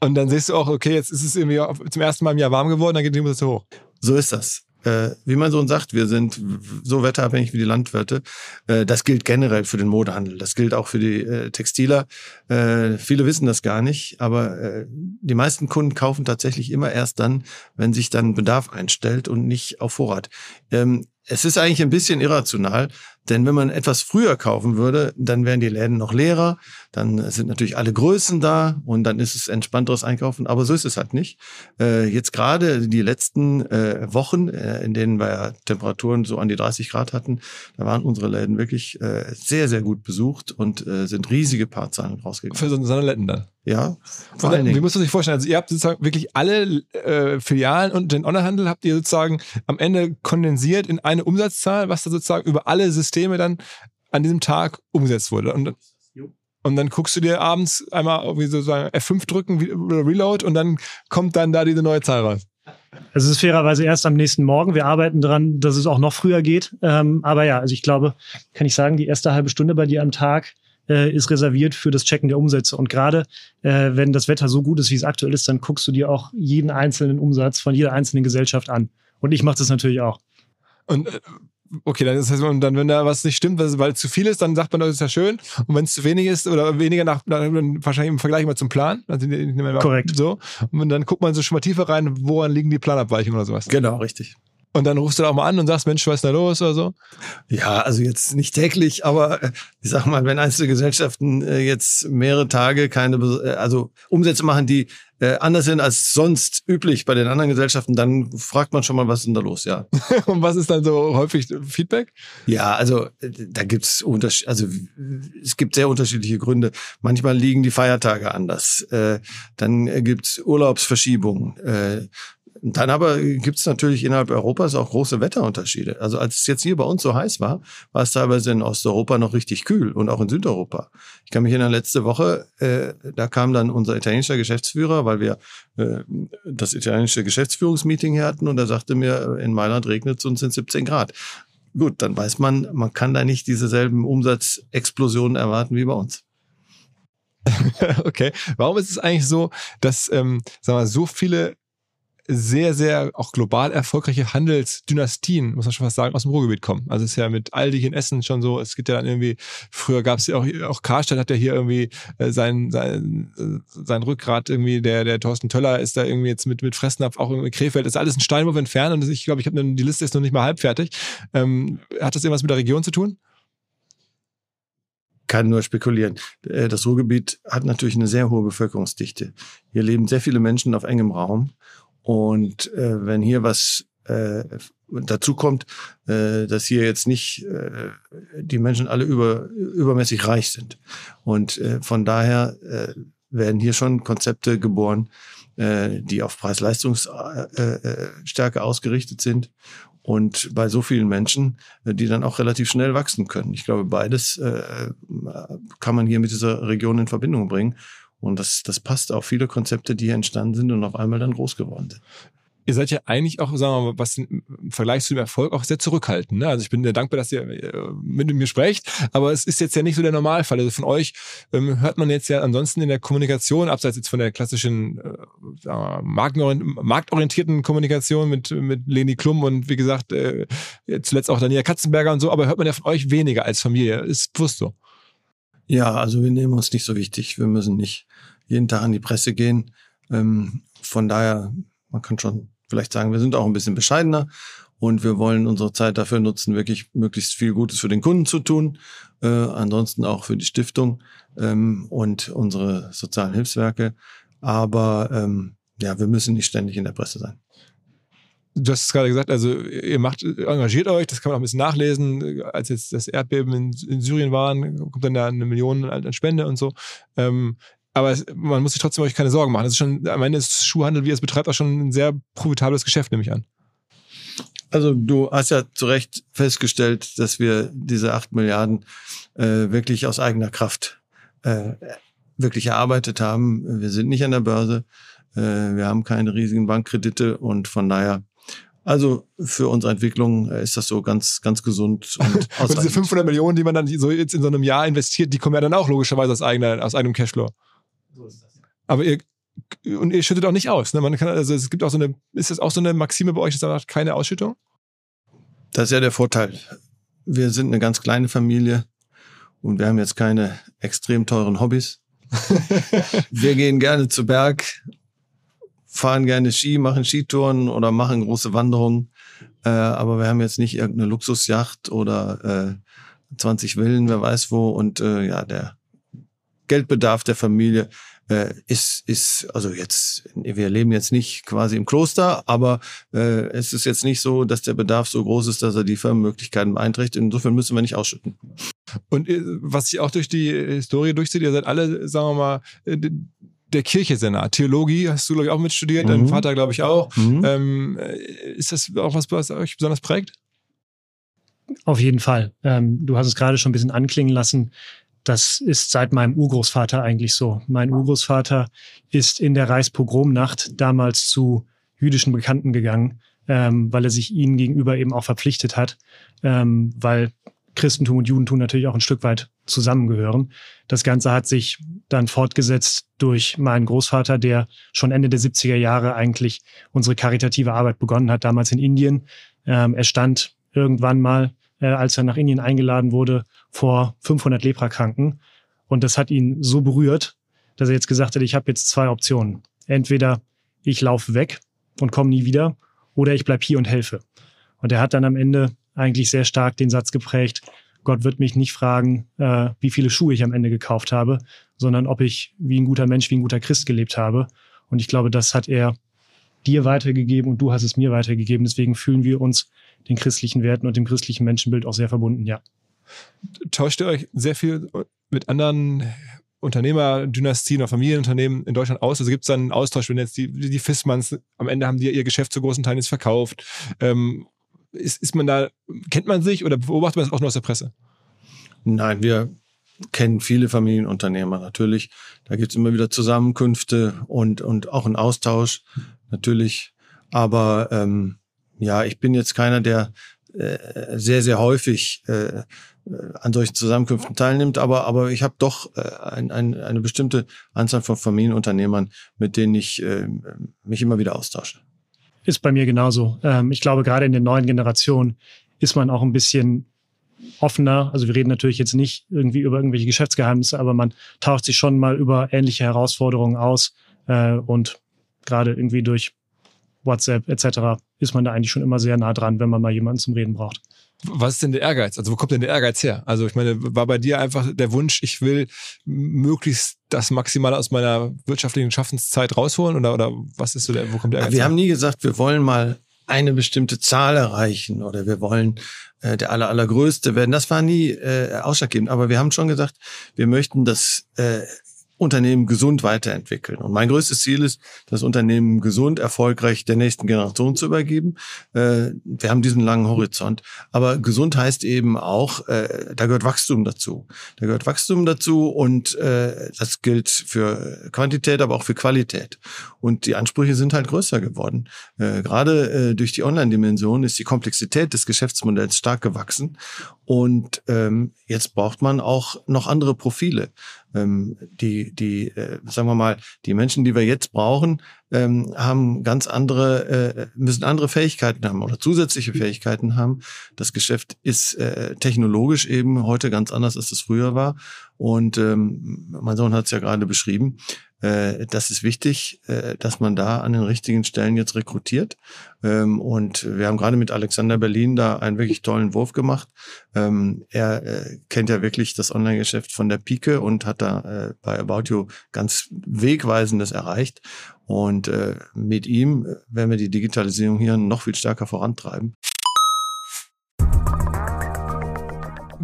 Und dann siehst du auch, okay, jetzt ist es irgendwie zum ersten Mal im Jahr warm geworden, dann geht die Umsätze hoch. So ist das. Äh, wie mein Sohn sagt, wir sind so wetterabhängig wie die Landwirte. Äh, das gilt generell für den Modehandel. Das gilt auch für die äh, Textiler. Äh, viele wissen das gar nicht, aber äh, die meisten Kunden kaufen tatsächlich immer erst dann, wenn sich dann Bedarf einstellt und nicht auf Vorrat. Ähm, es ist eigentlich ein bisschen irrational, Denn wenn man etwas früher kaufen würde, dann wären die Läden noch leerer, dann sind natürlich alle Größen da und dann ist es entspannteres Einkaufen. Aber so ist es halt nicht. Äh, jetzt gerade die letzten äh, Wochen, äh, in denen wir Temperaturen so an die 30 Grad hatten, da waren unsere Läden wirklich sehr, sehr gut besucht und sind riesige Paarzahlen rausgegangen. Für so eine Läden dann. Ja, vor allen Dingen. Wie muss man sich vorstellen? Also ihr habt sozusagen wirklich alle äh, Filialen und den Onlinehandel habt ihr sozusagen am Ende kondensiert in eine Umsatzzahl, was da sozusagen über alle Systeme dann an diesem Tag umgesetzt wurde. Und, und dann guckst du dir abends einmal irgendwie sozusagen F5 drücken, Reload und dann kommt dann da diese neue Zahl raus. Also es ist fairerweise erst am nächsten Morgen. Wir arbeiten daran, dass es auch noch früher geht. Ähm, aber ja, also ich glaube, kann ich sagen, die erste halbe Stunde bei dir am Tag äh, ist reserviert für das Checken der Umsätze. Und gerade äh, wenn das Wetter so gut ist, wie es aktuell ist, dann guckst du dir auch jeden einzelnen Umsatz von jeder einzelnen Gesellschaft an. Und ich mache das natürlich auch. Und äh, okay, dann ist das, und dann, wenn da was nicht stimmt, weil es zu viel ist, dann sagt man, das ist ja schön. Und wenn es zu wenig ist oder weniger nach, dann wahrscheinlich im Vergleich mal zum Plan. Also, Korrekt. So. Und dann guckt man so schon mal tiefer rein, woran liegen die Planabweichungen oder sowas. Genau, richtig. Und dann rufst du da auch mal an und sagst, Mensch, was ist da los oder so? Ja, also jetzt nicht täglich, aber äh, ich sag mal, wenn einzelne Gesellschaften äh, jetzt mehrere Tage keine, äh, also Umsätze machen, die anders sind als sonst üblich bei den anderen Gesellschaften, dann fragt man schon mal, was ist denn da los, ja. und was ist dann so häufig Feedback? Ja, also da gibt's Unterschied, also es gibt sehr unterschiedliche Gründe. Manchmal liegen die Feiertage anders. Dann gibt's Urlaubsverschiebungen. Dann aber gibt es natürlich innerhalb Europas auch große Wetterunterschiede. Also als es jetzt hier bei uns so heiß war, war es teilweise in Osteuropa noch richtig kühl und auch in Südeuropa. Ich kann mich erinnern, letzte Woche, äh, da kam dann unser italienischer Geschäftsführer, weil wir äh, das italienische Geschäftsführungsmeeting hier hatten und er sagte mir, in Mailand regnet es und sind 17 Grad. Gut, dann weiß man, man kann da nicht dieselben Umsatzexplosionen erwarten wie bei uns. okay. Warum ist es eigentlich so, dass ähm, sagen wir, so viele sehr, sehr auch global erfolgreiche Handelsdynastien, muss man schon fast sagen, aus dem Ruhrgebiet kommen. Also es ist ja mit Aldi in Essen schon so, es gibt ja dann irgendwie, früher gab es ja auch, auch Karstadt hat ja hier irgendwie äh, sein, sein, äh, sein Rückgrat irgendwie, der, der Thorsten Töller ist da irgendwie jetzt mit, mit Fressnapf, auch irgendwie Krefeld, ist alles ein Steinwurf entfernt und ich glaube, ich habe die Liste ist noch nicht mal halb fertig. Ähm, hat das irgendwas mit der Region zu tun? kann nur spekulieren. Äh, das Ruhrgebiet hat natürlich eine sehr hohe Bevölkerungsdichte. Hier leben sehr viele Menschen auf engem Raum und äh, wenn hier was äh, dazu kommt, äh, dass hier jetzt nicht äh, die Menschen alle über, übermäßig reich sind. Und äh, von daher äh, werden hier schon Konzepte geboren, äh, die auf Preis-Leistungsstärke äh, ausgerichtet sind. Und bei so vielen Menschen, äh, die dann auch relativ schnell wachsen können. Ich glaube, beides äh, kann man hier mit dieser Region in Verbindung bringen. Und das, das passt auf viele Konzepte, die hier entstanden sind und auf einmal dann groß geworden sind ihr seid ja eigentlich auch, sagen wir mal, was im Vergleich zu dem Erfolg auch sehr zurückhaltend. Ne? Also ich bin dir dankbar, dass ihr äh, mit mir sprecht, aber es ist jetzt ja nicht so der Normalfall. Also von euch ähm, hört man jetzt ja ansonsten in der Kommunikation, abseits jetzt von der klassischen äh, marktorientierten Kommunikation mit, mit Leni Klum und wie gesagt, äh, zuletzt auch Daniela Katzenberger und so, aber hört man ja von euch weniger als Familie. Ist bewusst so. Ja, also wir nehmen uns nicht so wichtig. Wir müssen nicht jeden Tag an die Presse gehen. Ähm, von daher, man kann schon vielleicht sagen, wir sind auch ein bisschen bescheidener und wir wollen unsere Zeit dafür nutzen, wirklich möglichst viel Gutes für den Kunden zu tun, äh, ansonsten auch für die Stiftung ähm, und unsere sozialen Hilfswerke. Aber ähm, ja, wir müssen nicht ständig in der Presse sein. Du hast es gerade gesagt, also ihr macht, engagiert euch, das kann man auch ein bisschen nachlesen. Als jetzt das Erdbeben in, in Syrien waren, kommt dann da eine Million an Spende und so. Ähm, aber man muss sich trotzdem euch keine Sorgen machen. Das ist schon, am Ende ist Schuhhandel, wie es betreibt, auch schon ein sehr profitables Geschäft, nehme ich an. Also du hast ja zu Recht festgestellt, dass wir diese acht Milliarden äh, wirklich aus eigener Kraft äh, wirklich erarbeitet haben. Wir sind nicht an der Börse, äh, wir haben keine riesigen Bankkredite und von daher also für unsere Entwicklung äh, ist das so ganz, ganz gesund. Und, und diese 500 Millionen, die man dann so jetzt in so einem Jahr investiert, die kommen ja dann auch logischerweise aus, eigener, aus eigenem Cashflow. So ist das. Aber ihr, und ihr schüttet auch nicht aus. Ne? Man kann, also es gibt auch so eine, ist das auch so eine Maxime bei euch, dass ihr sagt, keine Ausschüttung? Das ist ja der Vorteil. Wir sind eine ganz kleine Familie und wir haben jetzt keine extrem teuren Hobbys. wir gehen gerne zu Berg fahren gerne Ski, machen Skitouren oder machen große Wanderungen. Äh, aber wir haben jetzt nicht irgendeine Luxusjacht oder 20 Villen, wer weiß wo. Und äh, ja, der Geldbedarf der Familie äh, ist, ist, also jetzt, wir leben jetzt nicht quasi im Kloster, aber äh, es ist jetzt nicht so, dass der Bedarf so groß ist, dass er die Firmenmöglichkeiten beeinträchtigt. Insofern müssen wir nicht ausschütten. Und äh, was sich auch durch die Historie durchzieht, ihr seid alle, sagen wir mal, äh, der Kirche sehr nah. Theologie hast du, glaube ich, auch mitstudiert, mhm. dein Vater, glaube ich, auch. Mhm. Ähm, äh, ist das auch was, was euch besonders prägt? Auf jeden Fall. Ähm, du hast es gerade schon ein bisschen anklingen lassen. Das ist seit meinem Urgroßvater eigentlich so. Mein Urgroßvater ist in der Reichspogromnacht damals zu jüdischen Bekannten gegangen, ähm, weil er sich ihnen gegenüber eben auch verpflichtet hat, ähm, weil Christentum und Judentum natürlich auch ein Stück weit zusammengehören. Das Ganze hat sich dann fortgesetzt durch meinen Großvater, der schon Ende der 70er Jahre eigentlich unsere karitative Arbeit begonnen hat, damals in Indien. Ähm, er stand irgendwann mal, äh, als er nach Indien eingeladen wurde, vor 500 Leprakranken. Und das hat ihn so berührt, dass er jetzt gesagt hat, ich habe jetzt zwei Optionen. Entweder ich laufe weg und komme nie wieder oder ich bleib hier und helfe. Und er hat dann am Ende eigentlich sehr stark den Satz geprägt, Gott wird mich nicht fragen, äh, wie viele Schuhe ich am Ende gekauft habe, sondern ob ich wie ein guter Mensch, wie ein guter Christ gelebt habe. Und ich glaube, das hat er dir weitergegeben und du hast es mir weitergegeben. Deswegen fühlen wir uns den christlichen Werten und dem christlichen Menschenbild auch sehr verbunden, ja. Tauscht ihr euch sehr viel mit anderen Unternehmerdynastien oder Familienunternehmen in Deutschland aus? Also gibt es dann einen Austausch, wenn jetzt die, die Fissmanns am Ende haben die ihr Geschäft zu großen Teilen jetzt verkauft ähm, ist, ist man da, kennt man sich oder beobachtet man das auch nur aus der Presse? Nein, wir kennen viele Familienunternehmer natürlich. Da gibt es immer wieder Zusammenkünfte und, und auch einen Austausch natürlich. Aber ähm, ja, ich bin jetzt keiner, der äh, sehr, sehr häufig äh, an solchen Zusammenkünften teilnimmt, aber, aber ich habe doch äh, ein, ein, eine bestimmte Anzahl von Familienunternehmern, mit denen ich äh, mich immer wieder austausche. Ist bei mir genauso. Ähm, ich glaube, gerade in der neuen Generation ist man auch ein bisschen offener. Also wir reden natürlich jetzt nicht irgendwie über irgendwelche Geschäftsgeheimnisse, aber man tauscht sich schon mal über ähnliche Herausforderungen aus. Äh, und gerade irgendwie durch WhatsApp etc. ist man da eigentlich schon immer sehr nah dran, wenn man mal jemanden zum Reden braucht. Was ist denn der Ehrgeiz? Also wo kommt denn der Ehrgeiz her? Also ich meine, war bei dir einfach der Wunsch, ich will möglichst das Maximale aus meiner wirtschaftlichen Schaffenszeit rausholen oder, oder was ist so der, wo kommt der Ehrgeiz Wir her? haben nie gesagt, wir wollen mal eine bestimmte Zahl erreichen oder wir wollen äh, der aller, allergrößte werden. Das war nie äh, ausschlaggebend. Aber wir haben schon gesagt, wir möchten das äh, Unternehmen gesund weiterentwickeln. Und mein größtes Ziel ist, das Unternehmen gesund, erfolgreich der nächsten Generation zu übergeben. Äh, wir haben diesen langen Horizont. Aber gesund heißt eben auch, äh, da gehört Wachstum dazu. Da gehört Wachstum dazu und äh, das gilt für Quantität, aber auch für Qualität. Und die Ansprüche sind halt größer geworden. Gerade durch die Online-Dimension ist die Komplexität des Geschäftsmodells stark gewachsen. Und ähm, jetzt braucht man auch noch andere Profile ähm, die, die, äh, sagen wir mal, die Menschen, die wir jetzt brauchen, ähm, haben ganz andere, äh, müssen andere Fähigkeiten haben oder zusätzliche Fähigkeiten haben. Das Geschäft ist äh, technologisch eben heute ganz anders, als es früher war. Und ähm, mein Sohn hat es ja gerade beschrieben. Äh, das ist wichtig, äh, dass man da an den richtigen Stellen jetzt rekrutiert. Ähm, und wir haben gerade mit Alexander Berlin da einen wirklich tollen Wurf gemacht. Ähm, er äh, kennt ja wirklich das Online-Geschäft von der Pike und hat da bei About You ganz Wegweisendes erreicht. Und mit ihm werden wir die Digitalisierung hier noch viel stärker vorantreiben.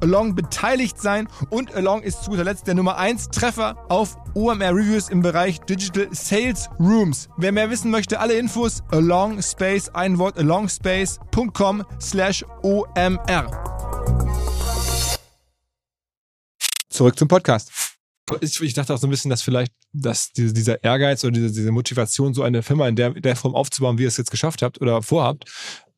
Along beteiligt sein und Along ist zu guter Letzt der Nummer 1 Treffer auf OMR Reviews im Bereich Digital Sales Rooms. Wer mehr wissen möchte, alle Infos Along Space, ein Wort alongspace.com slash OMR. Zurück zum Podcast. Ich, dachte auch so ein bisschen, dass vielleicht, dass diese, dieser Ehrgeiz oder diese, Motivation, so eine Firma in der, der Form aufzubauen, wie ihr es jetzt geschafft habt oder vorhabt,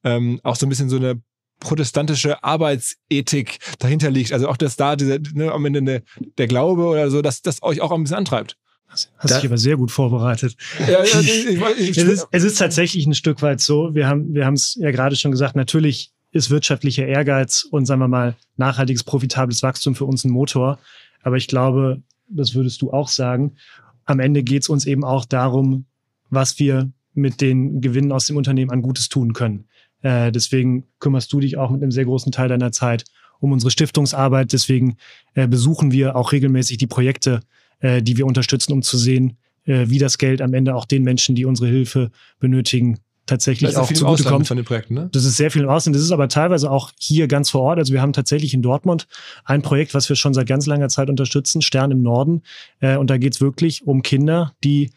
ähm, auch so ein bisschen so eine protestantische Arbeitsethik dahinter liegt. Also auch, dass da diese, ne, am Ende ne, der Glaube oder so, dass das euch auch ein bisschen antreibt. Hast da, dich aber sehr gut vorbereitet. Ja, ja, ich, ich, es, ist, es ist tatsächlich ein Stück weit so. Wir haben, wir haben es ja gerade schon gesagt. Natürlich ist wirtschaftlicher Ehrgeiz und sagen wir mal nachhaltiges, profitables Wachstum für uns ein Motor. Aber ich glaube, das würdest du auch sagen, am Ende geht es uns eben auch darum, was wir mit den Gewinnen aus dem Unternehmen an Gutes tun können. Äh, deswegen kümmerst du dich auch mit einem sehr großen Teil deiner Zeit um unsere Stiftungsarbeit. Deswegen äh, besuchen wir auch regelmäßig die Projekte, äh, die wir unterstützen, um zu sehen, äh, wie das Geld am Ende auch den Menschen, die unsere Hilfe benötigen, tatsächlich auch zugutekommt. Von den Projekten, ne? Das ist sehr viel im Ausland. Das ist aber teilweise auch hier ganz vor Ort. Also wir haben tatsächlich in Dortmund ein Projekt, was wir schon seit ganz langer Zeit unterstützen, Stern im Norden. Äh, und da geht's wirklich um Kinder, die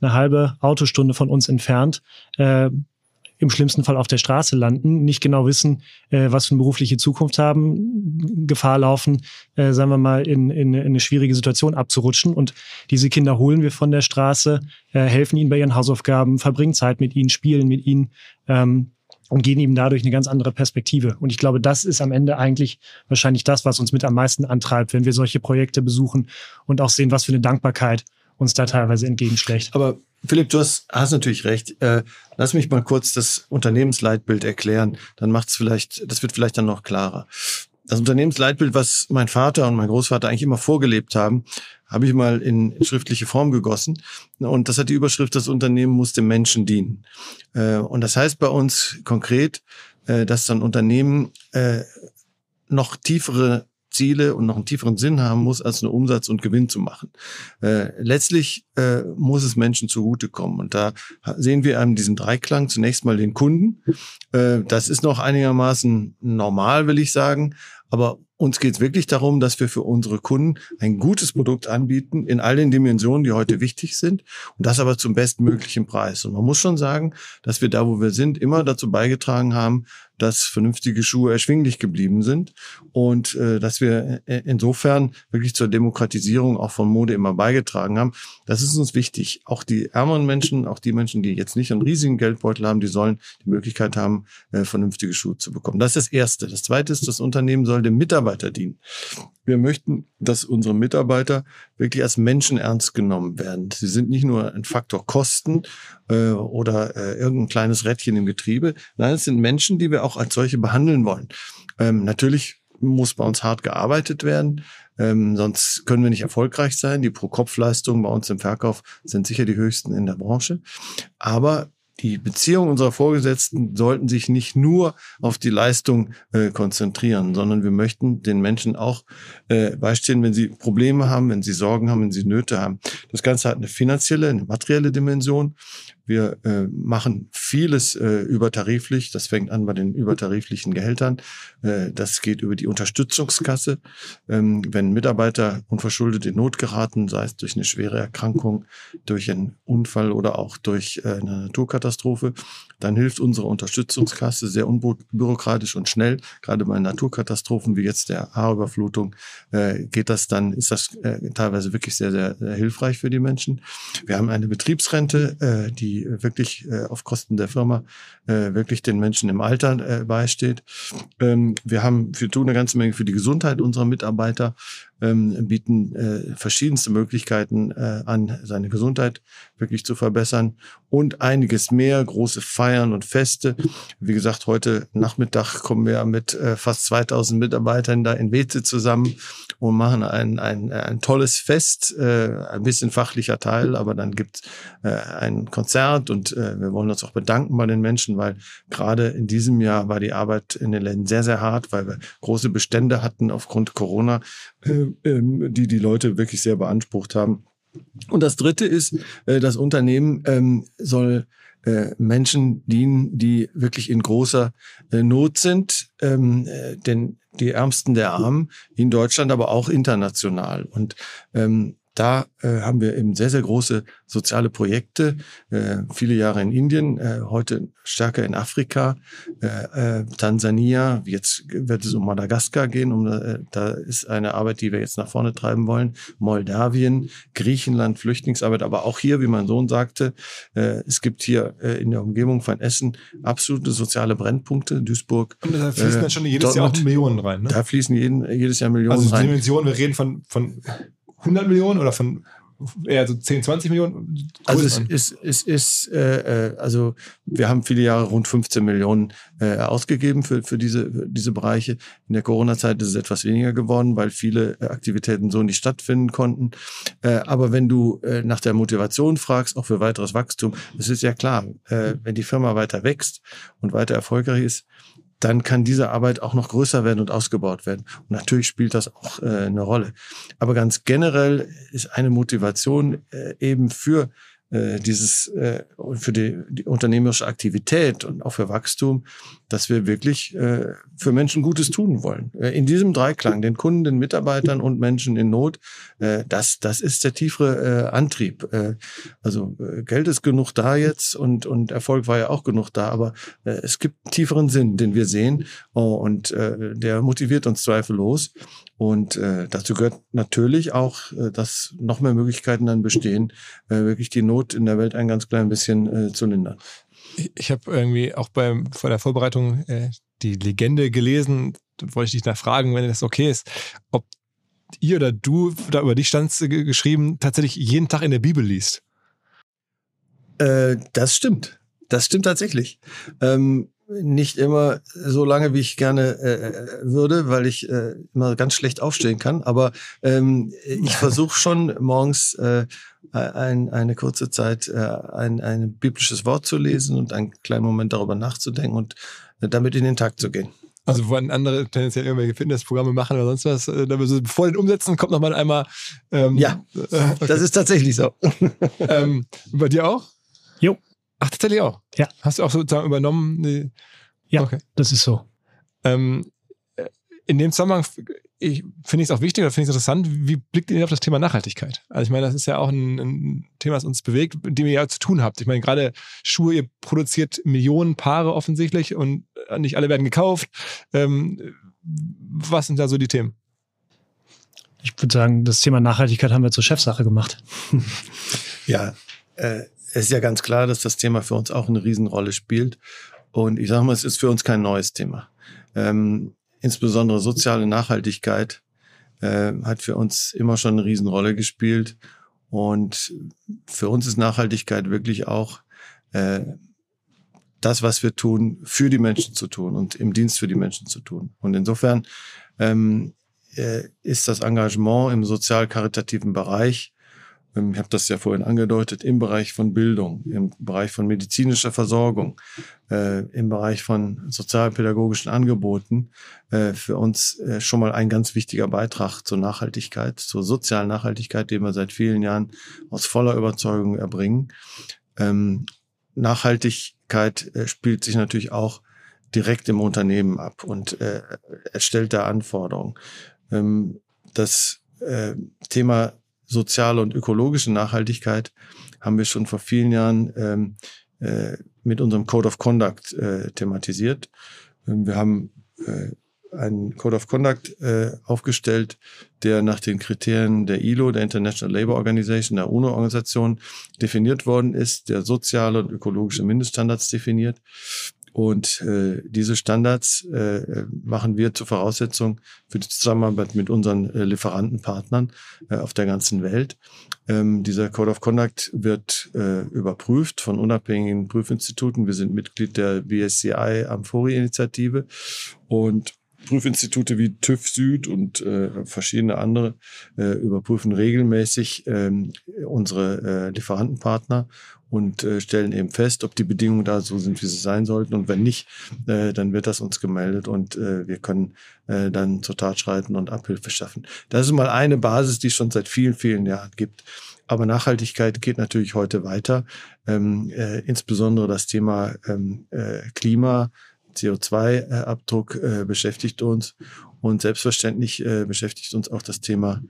eine halbe Autostunde von uns entfernt äh, im schlimmsten Fall auf der Straße landen, nicht genau wissen, äh, was für eine berufliche Zukunft haben, Gefahr laufen, äh, sagen wir mal, in, in, in eine schwierige Situation abzurutschen. Und diese Kinder holen wir von der Straße, äh, helfen ihnen bei ihren Hausaufgaben, verbringen Zeit mit ihnen, spielen mit ihnen. Ähm, und gehen ihm dadurch eine ganz andere Perspektive. Und ich glaube, das ist am Ende eigentlich wahrscheinlich das, was uns mit am meisten antreibt, wenn wir solche Projekte besuchen und auch sehen, was für eine Dankbarkeit uns da teilweise entgegenschlägt. Aber Philipp, du hast, hast natürlich recht. Äh, lass mich mal kurz das Unternehmensleitbild erklären. Dann macht es vielleicht, das wird vielleicht dann noch klarer. Das Unternehmensleitbild, was mein Vater und mein Großvater eigentlich immer vorgelebt haben, habe ich mal in schriftliche Form gegossen. Und das hat die Überschrift, das Unternehmen muss dem Menschen dienen. Äh, und das heißt bei uns konkret, äh, dass dann Unternehmen äh, noch tiefere Ziele und noch einen tieferen Sinn haben muss, als nur Umsatz und Gewinn zu machen. Äh, letztlich äh, muss es Menschen zugutekommen. Und da sehen wir einem diesen Dreiklang zunächst mal den Kunden. Äh, das ist noch einigermaßen normal, will ich sagen. Aber uns geht es wirklich darum, dass wir für unsere Kunden ein gutes Produkt anbieten in all den Dimensionen, die heute wichtig sind und das aber zum bestmöglichen Preis. Und man muss schon sagen, dass wir da, wo wir sind, immer dazu beigetragen haben, dass vernünftige Schuhe erschwinglich geblieben sind und äh, dass wir äh, insofern wirklich zur Demokratisierung auch von Mode immer beigetragen haben. Das ist uns wichtig. Auch die ärmeren Menschen, auch die Menschen, die jetzt nicht einen riesigen Geldbeutel haben, die sollen die Möglichkeit haben, äh, vernünftige Schuhe zu bekommen. Das ist das Erste. Das Zweite ist, das Unternehmen soll dem Mitarbeiter dienen. Wir möchten, dass unsere Mitarbeiter wirklich als Menschen ernst genommen werden. Sie sind nicht nur ein Faktor Kosten äh, oder äh, irgendein kleines Rädchen im Getriebe. Nein, es sind Menschen, die wir auch als solche behandeln wollen. Ähm, natürlich muss bei uns hart gearbeitet werden. Ähm, sonst können wir nicht erfolgreich sein. Die Pro-Kopf-Leistungen bei uns im Verkauf sind sicher die höchsten in der Branche. Aber die Beziehungen unserer Vorgesetzten sollten sich nicht nur auf die Leistung äh, konzentrieren, sondern wir möchten den Menschen auch äh, beistehen, wenn sie Probleme haben, wenn sie Sorgen haben, wenn sie Nöte haben. Das Ganze hat eine finanzielle, eine materielle Dimension. Wir äh, machen vieles äh, übertariflich. Das fängt an bei den übertariflichen Gehältern. Äh, das geht über die Unterstützungskasse. Ähm, wenn Mitarbeiter unverschuldet in Not geraten, sei es durch eine schwere Erkrankung, durch einen Unfall oder auch durch äh, eine Naturkatastrophe, dann hilft unsere Unterstützungskasse sehr unbürokratisch und schnell. Gerade bei Naturkatastrophen wie jetzt der Ahrüberflutung äh, geht das dann, ist das äh, teilweise wirklich sehr, sehr, sehr hilfreich für die Menschen. Wir haben eine Betriebsrente, äh, die die wirklich äh, auf Kosten der Firma äh, wirklich den Menschen im Alter äh, beisteht. Ähm, wir haben, wir tun eine ganze Menge für die Gesundheit unserer Mitarbeiter. Ähm, bieten äh, verschiedenste Möglichkeiten äh, an, seine Gesundheit wirklich zu verbessern und einiges mehr, große Feiern und Feste. Wie gesagt, heute Nachmittag kommen wir mit äh, fast 2000 Mitarbeitern da in Weze zusammen und machen ein, ein, ein tolles Fest, äh, ein bisschen fachlicher Teil, aber dann gibt äh, ein Konzert und äh, wir wollen uns auch bedanken bei den Menschen, weil gerade in diesem Jahr war die Arbeit in den Läden sehr, sehr hart, weil wir große Bestände hatten aufgrund Corona, äh, die die Leute wirklich sehr beansprucht haben. Und das Dritte ist, äh, das Unternehmen ähm, soll äh, Menschen dienen, die wirklich in großer äh, Not sind, ähm, äh, denn die Ärmsten der Armen in Deutschland, aber auch international. Und ähm, da äh, haben wir eben sehr, sehr große soziale Projekte, äh, viele Jahre in Indien, äh, heute stärker in Afrika, äh, äh, Tansania, jetzt wird es um Madagaskar gehen, um, äh, da ist eine Arbeit, die wir jetzt nach vorne treiben wollen, Moldawien, Griechenland, Flüchtlingsarbeit, aber auch hier, wie mein Sohn sagte, äh, es gibt hier äh, in der Umgebung von Essen absolute soziale Brennpunkte, Duisburg. Und da fließen äh, dann schon jedes Dortmund, Jahr auch Millionen rein, ne? Da fließen jeden, jedes Jahr Millionen also rein. Dimension, wir reden von, von 100 Millionen oder von eher so 10, 20 Millionen? Also es ist, es ist äh, äh, also wir haben viele Jahre rund 15 Millionen äh, ausgegeben für, für, diese, für diese Bereiche. In der Corona-Zeit ist es etwas weniger geworden, weil viele äh, Aktivitäten so nicht stattfinden konnten. Äh, aber wenn du äh, nach der Motivation fragst, auch für weiteres Wachstum, es ist ja klar, äh, wenn die Firma weiter wächst und weiter erfolgreich ist, dann kann diese Arbeit auch noch größer werden und ausgebaut werden. Und natürlich spielt das auch äh, eine Rolle. Aber ganz generell ist eine Motivation äh, eben für äh, dieses äh, für die, die unternehmerische Aktivität und auch für Wachstum, dass wir wirklich äh, für Menschen Gutes tun wollen. Äh, in diesem Dreiklang, den Kunden, den Mitarbeitern und Menschen in Not, äh, das, das ist der tiefere äh, Antrieb. Äh, also äh, Geld ist genug da jetzt und, und Erfolg war ja auch genug da, aber äh, es gibt einen tieferen Sinn, den wir sehen oh, und äh, der motiviert uns zweifellos. Und äh, dazu gehört natürlich auch, äh, dass noch mehr Möglichkeiten dann bestehen, äh, wirklich die Not in der Welt ein ganz klein bisschen äh, zu lindern. Ich, habe irgendwie auch beim vor der Vorbereitung äh, die Legende gelesen, wollte ich dich nachfragen, wenn das okay ist, ob ihr oder du, da über dich stand geschrieben, tatsächlich jeden Tag in der Bibel liest. Äh, das stimmt. Das stimmt tatsächlich. Ähm, nicht immer so lange, wie ich gerne äh, würde, weil ich äh, immer ganz schlecht aufstehen kann. Aber ähm, ich versuche schon morgens äh, ein, eine kurze Zeit äh, ein, ein biblisches Wort zu lesen und einen kleinen Moment darüber nachzudenken und äh, damit in den Tag zu gehen. Also wenn andere tendenziell irgendwelche Fitnessprogramme machen oder sonst was, äh, bevor den umsetzen, kommt nochmal einmal. Ähm, ja, äh, okay. das ist tatsächlich so. ähm, bei dir auch? Jo. Ach, tatsächlich auch? Ja. Hast du auch sozusagen übernommen? Nee. Ja, okay. das ist so. Ähm, äh, in dem Zusammenhang ich, finde ich es auch wichtig oder finde ich es interessant, wie blickt ihr auf das Thema Nachhaltigkeit? Also ich meine, das ist ja auch ein, ein, Thema, das uns bewegt, mit dem ihr ja zu tun habt. Ich meine, gerade Schuhe, ihr produziert Millionen Paare offensichtlich und äh, nicht alle werden gekauft. Ähm, was sind da so die Themen? Ich würde sagen, das Thema Nachhaltigkeit haben wir zur Chefsache gemacht. ja, äh, es ist ja ganz klar, dass das Thema für uns auch eine Riesenrolle spielt. Und ich sage mal, es ist für uns kein neues Thema. Ähm, insbesondere soziale Nachhaltigkeit äh, hat für uns immer schon eine Riesenrolle gespielt. Und für uns ist Nachhaltigkeit wirklich auch äh, das, was wir tun, für die Menschen zu tun und im Dienst für die Menschen zu tun. Und insofern ähm, äh, ist das Engagement im sozial-karitativen Bereich ich habe das ja vorhin angedeutet, im Bereich von Bildung, im Bereich von medizinischer Versorgung, äh, im Bereich von sozialpädagogischen Angeboten äh, für uns äh, schon mal ein ganz wichtiger Beitrag zur Nachhaltigkeit, zur sozialen Nachhaltigkeit, den wir seit vielen Jahren aus voller Überzeugung erbringen. Ähm, Nachhaltigkeit äh, spielt sich natürlich auch direkt im Unternehmen ab und äh, erstellt da Anforderungen. Ähm, das äh, Thema soziale und ökologische Nachhaltigkeit haben wir schon vor vielen Jahren ähm, äh, mit unserem Code of Conduct äh, thematisiert. Ähm, wir haben äh, einen Code of Conduct äh, aufgestellt, der nach den Kriterien der ILO, der International Labour Organization, der UNO-Organisation definiert worden ist, der soziale und ökologische Mindeststandards definiert. Und äh, diese Standards äh, machen wir zur Voraussetzung für die Zusammenarbeit mit unseren äh, Lieferantenpartnern äh, auf der ganzen Welt. Ähm, dieser Code of Conduct wird äh, überprüft von unabhängigen Prüfinstituten. Wir sind Mitglied der BSCI Amphori-Initiative und Prüfinstitute wie TÜV Süd und äh, verschiedene andere äh, überprüfen regelmäßig ähm, unsere äh, Lieferantenpartner und äh, stellen eben fest, ob die Bedingungen da so sind, wie sie sein sollten. Und wenn nicht, äh, dann wird das uns gemeldet und äh, wir können äh, dann zur Tat schreiten und Abhilfe schaffen. Das ist mal eine Basis, die es schon seit vielen, vielen Jahren gibt. Aber Nachhaltigkeit geht natürlich heute weiter. Ähm, äh, insbesondere das Thema ähm, äh, Klima, CO2-Abdruck äh, beschäftigt uns. Und selbstverständlich äh, beschäftigt uns auch das Thema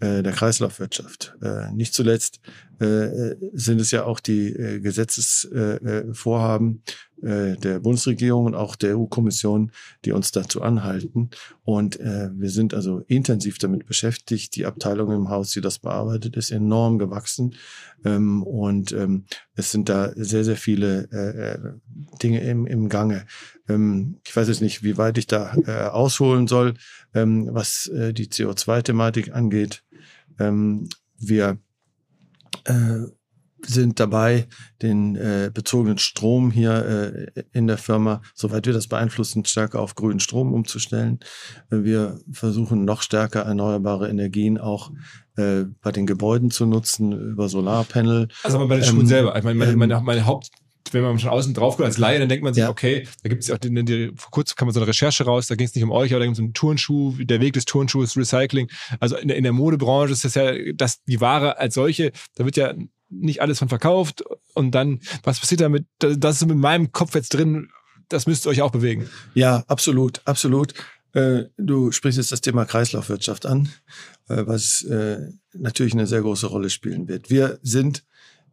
äh, der Kreislaufwirtschaft. Äh, nicht zuletzt äh, sind es ja auch die äh, Gesetzesvorhaben äh, der Bundesregierung und auch der EU-Kommission, die uns dazu anhalten. Und äh, wir sind also intensiv damit beschäftigt. Die Abteilung im Haus, die das bearbeitet, ist enorm gewachsen. Ähm, und ähm, es sind da sehr, sehr viele äh, äh Dinge im, im Gange. Ähm, ich weiß jetzt nicht, wie weit ich da äh, ausholen soll, ähm, was äh, die CO2-Thematik angeht. Ähm, wir äh, sind dabei, den äh, bezogenen Strom hier äh, in der Firma, soweit wir das beeinflussen, stärker auf grünen Strom umzustellen. Wir versuchen noch stärker erneuerbare Energien auch äh, bei den Gebäuden zu nutzen über Solarpanel. Also bei den Schuhen ähm, selber. Ich meine, meine, meine, ähm, meine Haupt wenn man schon außen drauf guckt als Laie, dann denkt man sich, ja. okay, da gibt es ja auch die, die, vor kurzem kam man so eine Recherche raus, da ging es nicht um euch, aber da ging es um einen Turnschuh, der Weg des Turnschuhs, Recycling. Also in der, in der Modebranche ist das ja, dass die Ware als solche, da wird ja nicht alles von verkauft und dann, was passiert damit? Das ist mit meinem Kopf jetzt drin, das müsst ihr euch auch bewegen. Ja, absolut, absolut. Äh, du sprichst jetzt das Thema Kreislaufwirtschaft an, äh, was äh, natürlich eine sehr große Rolle spielen wird. Wir sind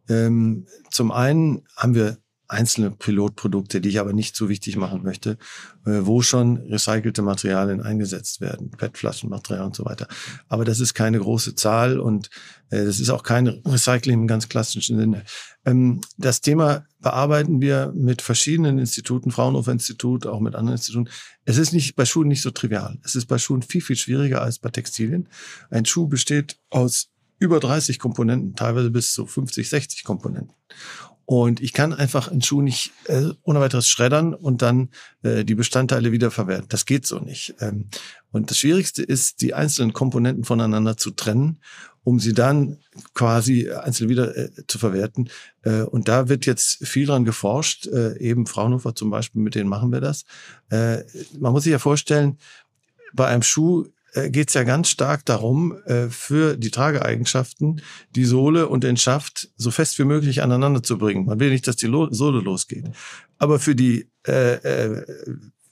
ähm, zum einen haben wir einzelne Pilotprodukte, die ich aber nicht so wichtig machen möchte, äh, wo schon recycelte Materialien eingesetzt werden, PET-Flaschenmaterial und so weiter. Aber das ist keine große Zahl und äh, das ist auch kein Recycling im ganz klassischen Sinne. Ähm, das Thema bearbeiten wir mit verschiedenen Instituten, Fraunhofer Institut, auch mit anderen Instituten. Es ist nicht bei Schuhen nicht so trivial. Es ist bei Schuhen viel, viel schwieriger als bei Textilien. Ein Schuh besteht aus über 30 Komponenten, teilweise bis zu 50, 60 Komponenten. Und ich kann einfach einen Schuh nicht äh, ohne weiteres schreddern und dann äh, die Bestandteile wiederverwerten. Das geht so nicht. Ähm, und das Schwierigste ist, die einzelnen Komponenten voneinander zu trennen, um sie dann quasi einzeln wieder äh, zu verwerten. Äh, und da wird jetzt viel dran geforscht. Äh, eben Fraunhofer zum Beispiel, mit denen machen wir das. Äh, man muss sich ja vorstellen, bei einem Schuh geht es ja ganz stark darum, äh, für die Trageeigenschaften die Sohle und den Schaft so fest wie möglich aneinander zu bringen. Man will nicht, dass die Sohle losgeht. Aber für die äh, äh,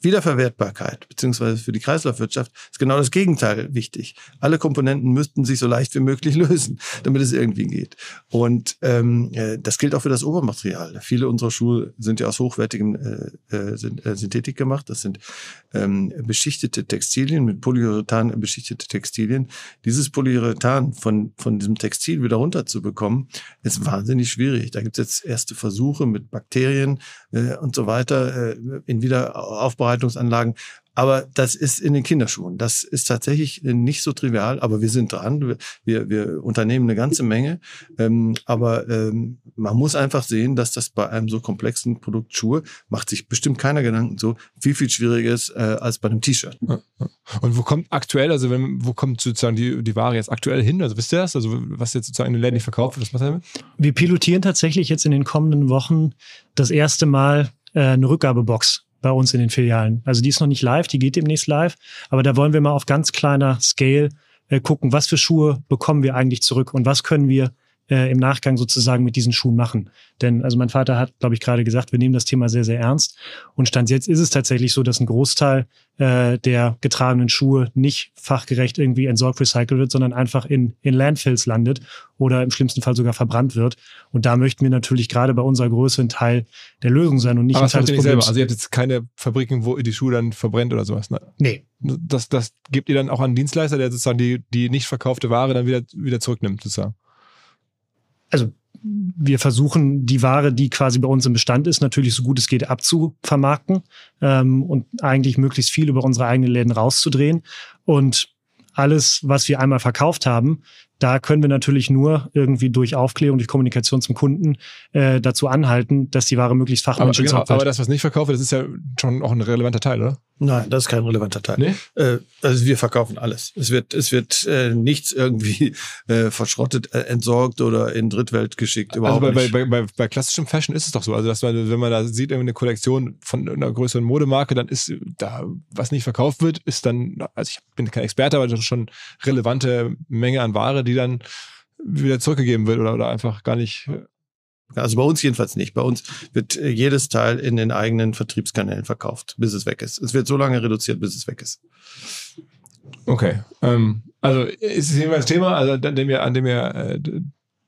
Wiederverwertbarkeit beziehungsweise für die Kreislaufwirtschaft ist genau das Gegenteil wichtig. Alle Komponenten müssten sich so leicht wie möglich lösen, damit es irgendwie geht. Und ähm, äh, das gilt auch für das Obermaterial. Viele unserer Schuhe sind ja aus hochwertigem äh, äh, äh, Synthetik gemacht. Das sind ähm, beschichtete Textilien mit Polyurethan beschichtete Textilien. Dieses Polyurethan von von diesem Textil wieder runterzubekommen, ist wahnsinnig schwierig. Da gibt es jetzt erste Versuche mit Bakterien äh, und so weiter äh, in Wiederaufbau Aufbereitungsanlagen. Aber das ist in den Kinderschuhen. Das ist tatsächlich nicht so trivial, aber wir sind dran. Wir, wir unternehmen eine ganze Menge. Ähm, aber ähm, man muss einfach sehen, dass das bei einem so komplexen Produkt Schuhe macht sich bestimmt keiner Gedanken so viel, viel schwieriger ist äh, als bei einem T-Shirt. Und wo kommt aktuell, also wenn, wo kommt sozusagen die, die Ware jetzt aktuell hin? Also wisst ihr das? Also was jetzt sozusagen in den Läden nicht verkauft wird, was macht ihr damit? Wir pilotieren tatsächlich jetzt in den kommenden Wochen das erste Mal äh, eine Rückgabebox bei uns in den Filialen. Also die ist noch nicht live, die geht demnächst live, aber da wollen wir mal auf ganz kleiner Scale äh, gucken, was für Schuhe bekommen wir eigentlich zurück und was können wir äh, im Nachgang sozusagen mit diesen Schuhen machen. Denn also mein Vater hat, glaube ich, gerade gesagt, wir nehmen das Thema sehr, sehr ernst. Und Stand jetzt ist es tatsächlich so, dass ein Großteil äh, der getragenen Schuhe nicht fachgerecht irgendwie entsorgt, recycelt wird, sondern einfach in, in Landfills landet oder im schlimmsten Fall sogar verbrannt wird. Und da möchten wir natürlich gerade bei unserer Größe ein Teil der Lösung sein und nicht Aber ein Teil des Problems. Selber. Also ihr habt jetzt keine Fabriken, wo ihr die Schuhe dann verbrennt oder sowas, ne? Nee. Das, das gebt ihr dann auch an einen Dienstleister, der sozusagen die, die nicht verkaufte Ware dann wieder, wieder zurücknimmt, sozusagen also wir versuchen, die Ware, die quasi bei uns im Bestand ist, natürlich so gut es geht abzuvermarkten ähm, und eigentlich möglichst viel über unsere eigenen Läden rauszudrehen. Und alles, was wir einmal verkauft haben, da können wir natürlich nur irgendwie durch Aufklärung, durch Kommunikation zum Kunden äh, dazu anhalten, dass die Ware möglichst fachmännisch aber, genau, aber das, was nicht verkauft wird, das ist ja schon auch ein relevanter Teil, oder? Nein, das ist kein relevanter Teil. Nee? Äh, also wir verkaufen alles. Es wird, es wird äh, nichts irgendwie äh, verschrottet, äh, entsorgt oder in Drittwelt geschickt. Überhaupt also bei, nicht. Bei, bei, bei klassischem Fashion ist es doch so. Also dass man, wenn man da sieht, eine Kollektion von einer größeren Modemarke, dann ist da, was nicht verkauft wird, ist dann, also ich bin kein Experte, aber das ist schon relevante Menge an Ware, die dann wieder zurückgegeben wird oder, oder einfach gar nicht also bei uns jedenfalls nicht. Bei uns wird äh, jedes Teil in den eigenen Vertriebskanälen verkauft, bis es weg ist. Es wird so lange reduziert, bis es weg ist. Okay. Ähm, also ist es jedenfalls Thema, also an dem ihr, an dem ihr äh,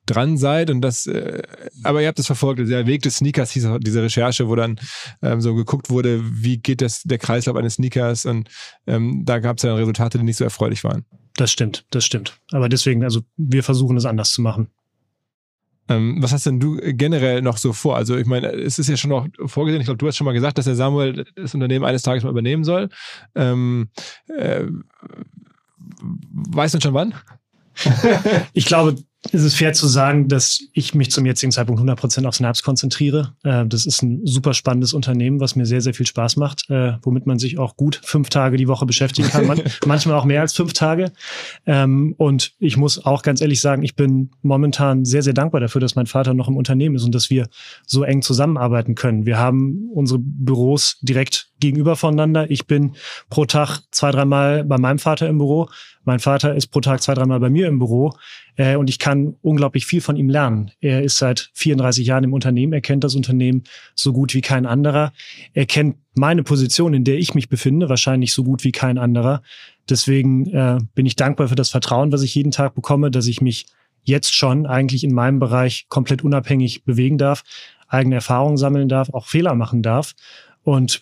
dran seid und das, äh, aber ihr habt es verfolgt, der Weg des Sneakers hieß diese Recherche, wo dann ähm, so geguckt wurde, wie geht das der Kreislauf eines Sneakers und ähm, da gab es ja Resultate, die nicht so erfreulich waren. Das stimmt, das stimmt. Aber deswegen, also wir versuchen es anders zu machen. Ähm, was hast denn du generell noch so vor? Also ich meine, es ist ja schon noch vorgesehen, ich glaube, du hast schon mal gesagt, dass der Samuel das Unternehmen eines Tages mal übernehmen soll. Ähm, äh, weißt du schon wann? ich glaube, ist es fair zu sagen, dass ich mich zum jetzigen Zeitpunkt 100% auf Snaps konzentriere. Äh, das ist ein super spannendes Unternehmen, was mir sehr, sehr viel Spaß macht, äh, womit man sich auch gut fünf Tage die Woche beschäftigen kann, man, manchmal auch mehr als fünf Tage. Ähm, und ich muss auch ganz ehrlich sagen, ich bin momentan sehr, sehr dankbar dafür, dass mein Vater noch im Unternehmen ist und dass wir so eng zusammenarbeiten können. Wir haben unsere Büros direkt gegenüber voneinander. Ich bin pro Tag zwei, dreimal bei meinem Vater im Büro. Mein Vater ist pro Tag zwei, dreimal bei mir im Büro. Äh, und ich kann unglaublich viel von ihm lernen. Er ist seit 34 Jahren im Unternehmen. Er kennt das Unternehmen so gut wie kein anderer. Er kennt meine Position, in der ich mich befinde, wahrscheinlich so gut wie kein anderer. Deswegen äh, bin ich dankbar für das Vertrauen, was ich jeden Tag bekomme, dass ich mich jetzt schon eigentlich in meinem Bereich komplett unabhängig bewegen darf, eigene Erfahrungen sammeln darf, auch Fehler machen darf. Und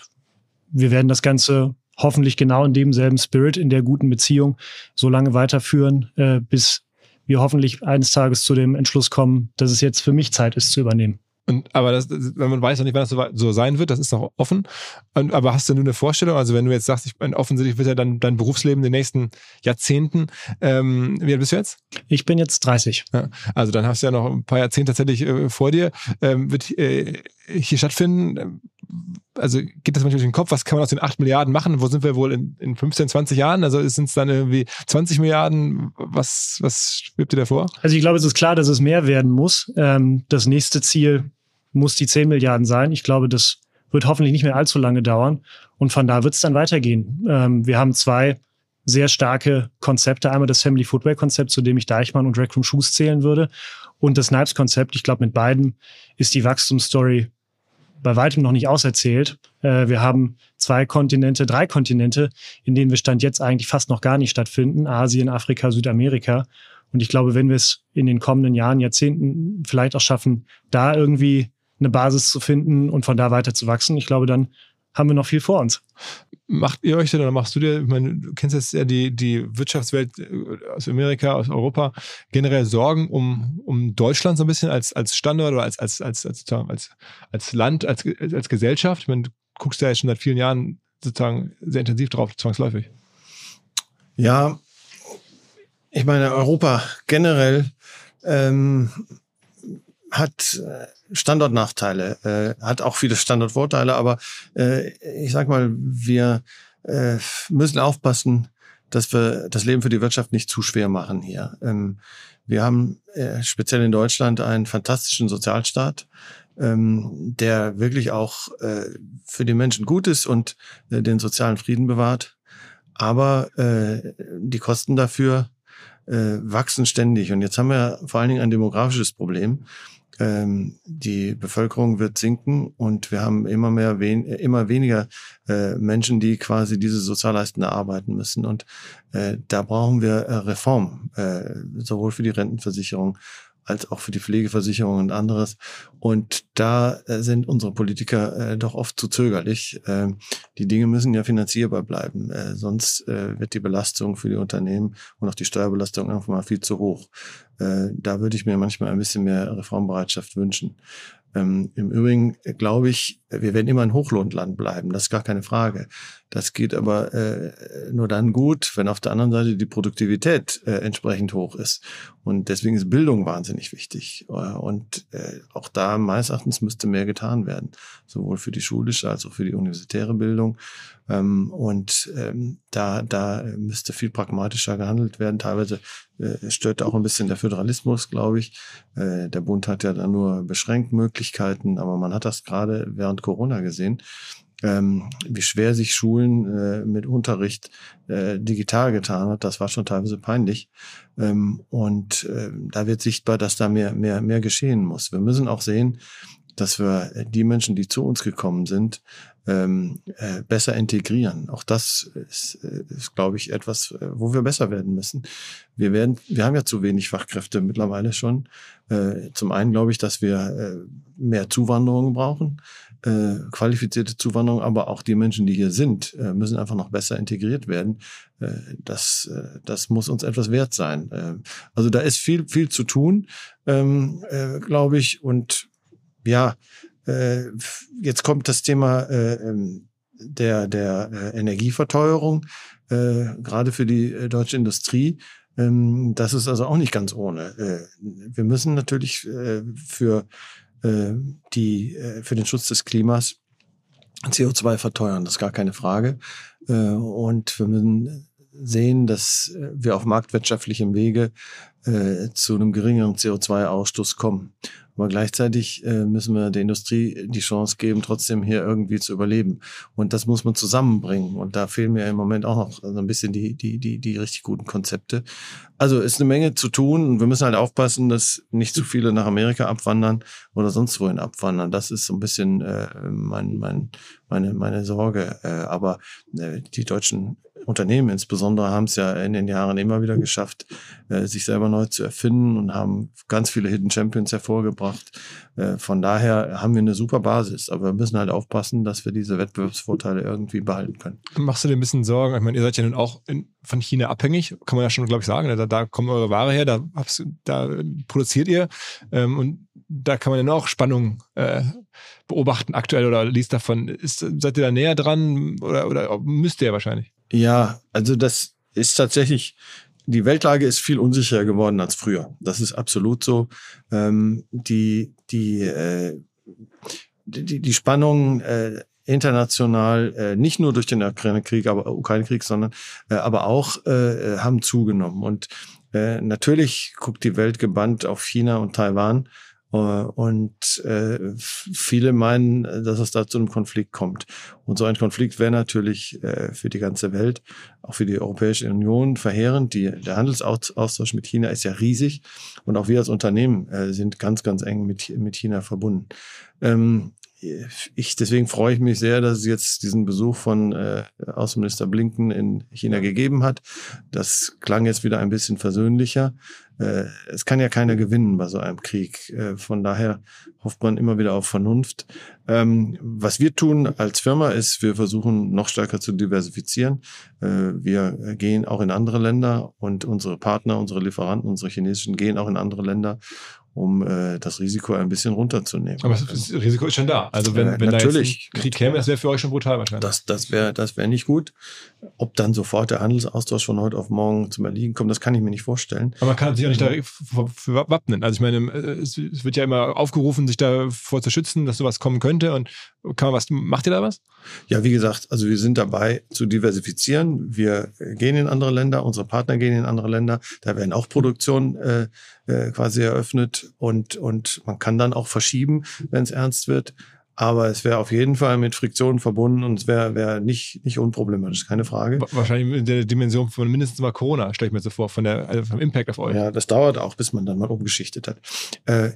wir werden das Ganze hoffentlich genau in demselben Spirit, in der guten Beziehung so lange weiterführen, äh, bis wir hoffentlich eines Tages zu dem Entschluss kommen, dass es jetzt für mich Zeit ist zu übernehmen. Und, aber das, wenn man weiß noch nicht, wann das so, so sein wird, das ist noch offen. Und, aber hast du nur eine Vorstellung? Also wenn du jetzt sagst, ich bin offensichtlich wird ja dann dein Berufsleben in den nächsten Jahrzehnten. Ähm, wie alt bist du jetzt? Ich bin jetzt 30. Ja, also dann hast du ja noch ein paar Jahrzehnte tatsächlich äh, vor dir. Ähm, wird äh, hier stattfinden? Also geht das manchmal durch den Kopf? Was kann man aus den 8 Milliarden machen? Wo sind wir wohl in, in 15, 20 Jahren? Also sind es dann irgendwie 20 Milliarden? Was, was schwebt dir da vor? Also ich glaube, es ist klar, dass es mehr werden muss. Ähm, das nächste Ziel muss die 10 Milliarden sein. Ich glaube, das wird hoffentlich nicht mehr allzu lange dauern. Und von da wird es dann weitergehen. Ähm, wir haben zwei sehr starke Konzepte. Einmal das Family Footwear Konzept, zu dem ich Deichmann und Rec Room Shoes zählen würde. Und das Snipes Konzept. Ich glaube, mit beiden ist die Wachstumsstory bei weitem noch nicht auserzählt. Äh, wir haben zwei Kontinente, drei Kontinente, in denen wir Stand jetzt eigentlich fast noch gar nicht stattfinden. Asien, Afrika, Südamerika. Und ich glaube, wenn wir es in den kommenden Jahren, Jahrzehnten vielleicht auch schaffen, da irgendwie eine Basis zu finden und von da weiter zu wachsen, ich glaube, dann haben wir noch viel vor uns. Macht ihr euch denn oder machst du dir, ich meine, du kennst jetzt ja die, die Wirtschaftswelt äh, aus Amerika, aus Europa, generell Sorgen um, um Deutschland so ein bisschen als, als Standort oder als, als, als, als, als, als Land, als, als Gesellschaft? Ich meine, du guckst ja schon seit vielen Jahren sozusagen sehr intensiv drauf, zwangsläufig. Ja, ich meine, Europa generell ähm, hat äh, Standortnachteile, äh, hat auch viele Standortvorteile, aber äh, ich sag mal, wir äh, müssen aufpassen, dass wir das Leben für die Wirtschaft nicht zu schwer machen hier. Ähm, wir haben äh, speziell in Deutschland einen fantastischen Sozialstaat, ähm, der wirklich auch äh, für die Menschen gut ist und äh, den sozialen Frieden bewahrt. Aber äh, die Kosten dafür äh, wachsen ständig. Und jetzt haben wir vor allen Dingen ein demografisches Problem ähm, die Bevölkerung wird sinken und wir haben immer mehr wen immer weniger äh, Menschen, die quasi diese Sozialleisten erarbeiten müssen. Und äh, da brauchen wir äh, Reform, äh, sowohl für die Rentenversicherung als auch für die Pflegeversicherung und anderes. Und da äh, sind unsere Politiker äh, doch oft zu zögerlich. Äh, die Dinge müssen ja finanzierbar bleiben, äh, sonst äh, wird die Belastung für die Unternehmen und auch die Steuerbelastung irgendwann mal viel zu hoch. Äh, da würde ich mir manchmal ein bisschen mehr Reformbereitschaft wünschen. Ähm, Im Übrigen glaube ich, wir werden immer ein Hochlohnland bleiben, das ist gar keine Frage. Das geht aber äh, nur dann gut, wenn auf der anderen Seite die Produktivität äh, entsprechend hoch ist. Und deswegen ist Bildung wahnsinnig wichtig. Äh, und äh, auch da meines Erachtens müsste mehr getan werden, sowohl für die schulische als auch für die universitäre Bildung. Ähm, und ähm, da, da müsste viel pragmatischer gehandelt werden. Teilweise äh, stört auch ein bisschen der Föderalismus, glaube ich. Äh, der Bund hat ja da nur beschränkt Möglichkeiten, aber man hat das gerade während Corona gesehen, ähm, wie schwer sich Schulen äh, mit Unterricht äh, digital getan hat. Das war schon teilweise peinlich. Ähm, und äh, da wird sichtbar, dass da mehr, mehr, mehr geschehen muss. Wir müssen auch sehen, dass wir die Menschen, die zu uns gekommen sind, ähm, äh, besser integrieren. Auch das ist, äh, ist glaube ich, etwas, äh, wo wir besser werden müssen. Wir werden, wir haben ja zu wenig Fachkräfte mittlerweile schon. Äh, zum einen glaube ich, dass wir äh, mehr Zuwanderung brauchen, äh, qualifizierte Zuwanderung, aber auch die Menschen, die hier sind, äh, müssen einfach noch besser integriert werden. Äh, das, äh, das muss uns etwas wert sein. Äh, also da ist viel, viel zu tun, ähm, äh, glaube ich. Und ja, äh, jetzt kommt das Thema äh, ähm, der, der äh, Energieverteuerung, äh, gerade für die äh, deutsche Industrie. Ähm, das ist also auch nicht ganz ohne. Äh, wir müssen natürlich äh, für, äh, die, äh, für den Schutz des Klimas CO2 verteuern, das ist gar keine Frage. Äh, und wir müssen sehen, dass wir auf marktwirtschaftlichem Wege äh, zu einem geringeren CO2-Ausstoß kommen. Aber gleichzeitig äh, müssen wir der Industrie die Chance geben, trotzdem hier irgendwie zu überleben. Und das muss man zusammenbringen. Und da fehlen mir im Moment auch noch so ein bisschen die, die, die, die richtig guten Konzepte. Also ist eine Menge zu tun. Und wir müssen halt aufpassen, dass nicht zu viele nach Amerika abwandern oder sonst wohin abwandern. Das ist so ein bisschen äh, mein, mein, meine, meine Sorge. Äh, aber äh, die deutschen Unternehmen insbesondere haben es ja in den Jahren immer wieder geschafft, äh, sich selber neu zu erfinden und haben ganz viele Hidden Champions hervorgebracht. Äh, von daher haben wir eine super Basis, aber wir müssen halt aufpassen, dass wir diese Wettbewerbsvorteile irgendwie behalten können. Machst du dir ein bisschen Sorgen? Ich meine, ihr seid ja nun auch in, von China abhängig, kann man ja schon, glaube ich, sagen. Da, da kommt eure Ware her, da, da produziert ihr ähm, und da kann man ja auch Spannungen äh, beobachten aktuell oder liest davon. Ist, seid ihr da näher dran oder, oder müsst ihr wahrscheinlich? Ja, also das ist tatsächlich, die Weltlage ist viel unsicherer geworden als früher. Das ist absolut so. Ähm, die, die, äh, die, die Spannungen äh, international, äh, nicht nur durch den Ukraine-Krieg, aber Ukraine-Krieg, sondern äh, aber auch äh, haben zugenommen. Und äh, natürlich guckt die Welt gebannt auf China und Taiwan und äh, viele meinen, dass es da zu einem Konflikt kommt. Und so ein Konflikt wäre natürlich äh, für die ganze Welt, auch für die Europäische Union verheerend. Die, der Handelsaustausch mit China ist ja riesig und auch wir als Unternehmen äh, sind ganz, ganz eng mit, mit China verbunden. Ähm, ich, deswegen freue ich mich sehr, dass es jetzt diesen Besuch von äh, Außenminister Blinken in China gegeben hat. Das klang jetzt wieder ein bisschen versöhnlicher. Äh, es kann ja keiner gewinnen bei so einem Krieg. Äh, von daher hofft man immer wieder auf Vernunft. Ähm, was wir tun als Firma ist, wir versuchen noch stärker zu diversifizieren. Äh, wir gehen auch in andere Länder und unsere Partner, unsere Lieferanten, unsere chinesischen gehen auch in andere Länder um äh, das Risiko ein bisschen runterzunehmen. Aber das Risiko ist schon da. Also wenn, äh, wenn natürlich, da jetzt ein Krieg käme, das wäre für euch schon brutal wahrscheinlich. Das, das wäre das wäre nicht gut. Ob dann sofort der Handelsaustausch von heute auf morgen zum Erliegen kommt, das kann ich mir nicht vorstellen. Aber man kann sich auch nicht dafür wappnen. Also ich meine, äh, es wird ja immer aufgerufen, sich davor zu schützen, dass sowas kommen könnte. Und kann man was, macht ihr da was? Ja, wie gesagt, also wir sind dabei zu diversifizieren. Wir gehen in andere Länder, unsere Partner gehen in andere Länder. Da werden auch Produktionen äh, äh, quasi eröffnet und, und man kann dann auch verschieben, wenn es ernst wird. Aber es wäre auf jeden Fall mit Friktionen verbunden und es wäre wär nicht, nicht unproblematisch, keine Frage. Wahrscheinlich in der Dimension von mindestens mal Corona, stelle ich mir so vor, von der, also vom Impact auf euch. Ja, das dauert auch, bis man dann mal umgeschichtet hat. Äh,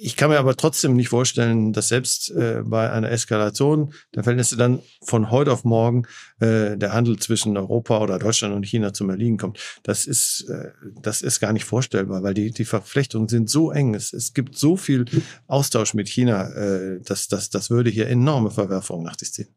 ich kann mir aber trotzdem nicht vorstellen, dass selbst äh, bei einer Eskalation der Verhältnisse dann von heute auf morgen äh, der Handel zwischen Europa oder Deutschland und China zum Erliegen kommt. Das ist, äh, das ist gar nicht vorstellbar, weil die, die Verflechtungen sind so eng. Es, es gibt so viel Austausch mit China, äh, dass das, das würde hier enorme Verwerfungen nach sich ziehen.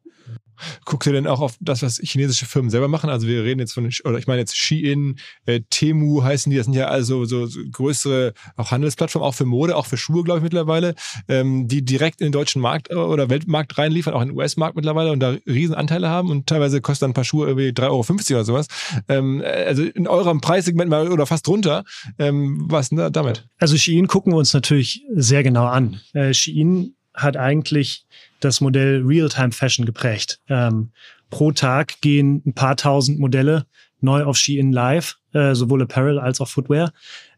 Guckt ihr denn auch auf das, was chinesische Firmen selber machen? Also wir reden jetzt von, oder ich meine jetzt Shein, äh, Temu heißen die, das sind ja also so, so größere auch Handelsplattformen, auch für Mode, auch für Schuhe, glaube ich mittlerweile, ähm, die direkt in den deutschen Markt äh, oder Weltmarkt reinliefern, auch in den US-Markt mittlerweile und da Riesenanteile haben und teilweise kosten ein paar Schuhe irgendwie 3,50 Euro oder sowas. Ähm, also in eurem Preissegment mal oder fast drunter. Ähm, was denn da damit? Also Shein gucken wir uns natürlich sehr genau an. Äh, Shein hat eigentlich das Modell Real-Time-Fashion geprägt. Ähm, pro Tag gehen ein paar tausend Modelle neu auf Shein live, äh, sowohl Apparel als auch Footwear.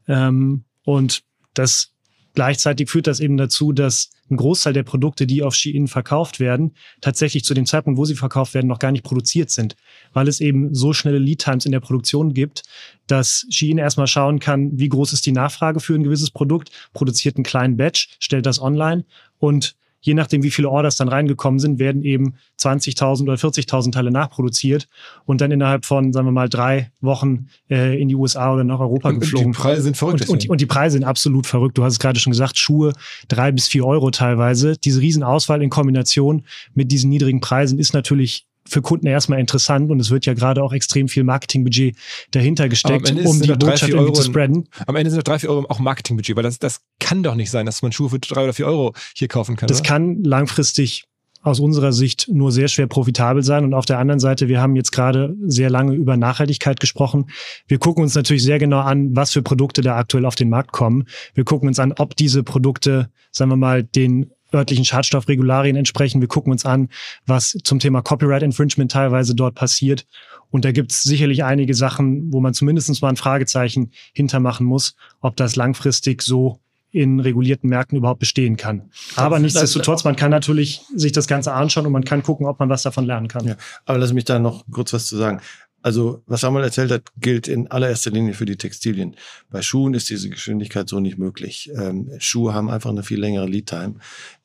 Ähm, und das gleichzeitig führt das eben dazu, dass ein Großteil der Produkte, die auf Shein verkauft werden, tatsächlich zu dem Zeitpunkt, wo sie verkauft werden, noch gar nicht produziert sind, weil es eben so schnelle Lead-Times in der Produktion gibt, dass Shein erstmal schauen kann, wie groß ist die Nachfrage für ein gewisses Produkt, produziert einen kleinen Batch, stellt das online und je nachdem, wie viele Orders dann reingekommen sind, werden eben 20.000 oder 40.000 Teile nachproduziert und dann innerhalb von, sagen wir mal, drei Wochen äh, in die USA oder nach Europa und, geflogen. Und die Preise sind verrückt. Und, und, und, die Preise sind absolut verrückt. Du hast es gerade schon gesagt, Schuhe drei bis vier Euro teilweise. Diese Riesenauswahl in Kombination mit diesen niedrigen Preisen ist natürlich für Kunden erstmal interessant und es wird ja gerade auch extrem viel Marketingbudget dahinter gesteckt, um die Botschaft irgendwie zu spreaden. Am Ende sind doch drei, vier Euro auch Marketingbudget, weil das, das kann doch nicht sein, dass man Schuhe für drei oder vier Euro hier kaufen kann. Das oder? kann langfristig aus unserer Sicht nur sehr schwer profitabel sein. Und auf der anderen Seite, wir haben jetzt gerade sehr lange über Nachhaltigkeit gesprochen. Wir gucken uns natürlich sehr genau an, was für Produkte da aktuell auf den Markt kommen. Wir gucken uns an, ob diese Produkte, sagen wir mal, den örtlichen Schadstoffregularien entsprechen. Wir gucken uns an, was zum Thema Copyright Infringement teilweise dort passiert. Und da gibt es sicherlich einige Sachen, wo man zumindest mal ein Fragezeichen hintermachen muss, ob das langfristig so in regulierten Märkten überhaupt bestehen kann. Aber nichtsdestotrotz, man kann natürlich sich das Ganze anschauen und man kann gucken, ob man was davon lernen kann. Ja, aber lass mich da noch kurz was zu sagen. Also, was Samuel erzählt hat, gilt in allererster Linie für die Textilien. Bei Schuhen ist diese Geschwindigkeit so nicht möglich. Ähm, Schuhe haben einfach eine viel längere Lead-Time.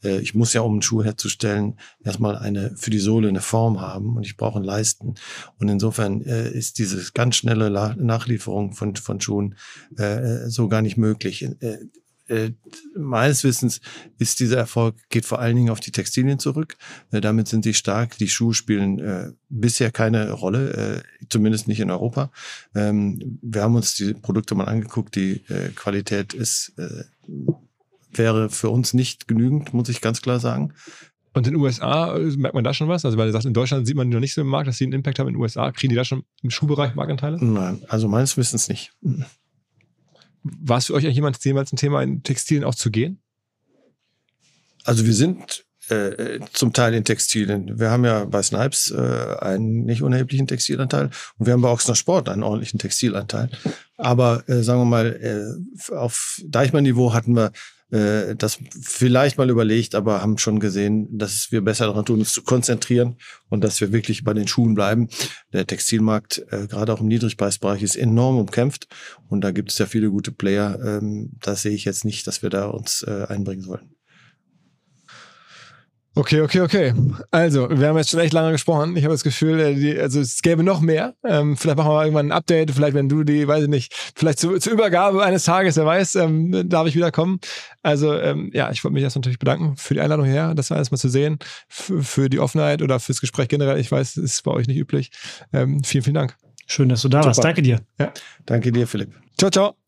Äh, ich muss ja, um einen Schuh herzustellen, erstmal eine, für die Sohle eine Form haben und ich brauche einen Leisten. Und insofern äh, ist diese ganz schnelle La Nachlieferung von, von Schuhen äh, so gar nicht möglich. Äh, meines Wissens ist dieser Erfolg, geht vor allen Dingen auf die Textilien zurück. Äh, damit sind sie stark. Die Schuhe spielen äh, bisher keine Rolle, äh, zumindest nicht in Europa. Ähm, wir haben uns die Produkte mal angeguckt. Die äh, Qualität ist, wäre für uns nicht genügend, muss ich ganz klar sagen. Und in den USA merkt man da schon was? Also, weil du sagst, in Deutschland sieht man die noch nicht so im Markt, dass sie einen Impact haben. In den USA kriegen die da schon im Schuhbereich Marktanteile? Nein, also meines Wissens nicht. War es für euch jemand jemals ein Thema, in Textilien auch zu gehen? Also wir sind äh, zum Teil in Textilien. Wir haben ja bei Snipes äh, einen nicht unerheblichen Textilanteil und wir haben bei Ochsner Sport einen ordentlichen Textilanteil. Aber äh, sagen wir mal, äh, auf Deichmann-Niveau hatten wir äh, das vielleicht mal überlegt, aber haben schon gesehen, dass wir besser daran tun, uns zu konzentrieren und dass wir wirklich bei den Schuhen bleiben. Der Textilmarkt, äh, gerade auch im Niedrigpreisbereich, ist enorm umkämpft und da gibt es ja viele gute Player. Ähm, da sehe ich jetzt nicht, dass wir da uns äh, einbringen sollen. Okay, okay, okay. Also, wir haben jetzt schon echt lange gesprochen. Ich habe das Gefühl, äh, die, also es gäbe noch mehr. Ähm, vielleicht machen wir mal irgendwann ein Update. Vielleicht, wenn du die, weiß ich nicht, vielleicht zu, zur Übergabe eines Tages, wer weiß, ähm, darf ich wiederkommen. Also, ähm, ja, ich wollte mich erst natürlich bedanken für die Einladung her, das war alles mal zu sehen, für, für die Offenheit oder fürs Gespräch generell. Ich weiß, es ist bei euch nicht üblich. Ähm, vielen, vielen Dank. Schön, dass du da Super. warst. Danke dir. Ja. Danke dir, Philipp. Ciao, ciao.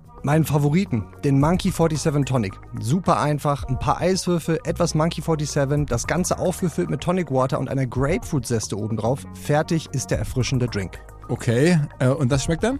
Meinen Favoriten, den Monkey 47 Tonic. Super einfach, ein paar Eiswürfel, etwas Monkey 47, das Ganze aufgefüllt mit Tonic Water und einer Grapefruit-Zeste obendrauf. Fertig ist der erfrischende Drink. Okay, äh, und das schmeckt dann?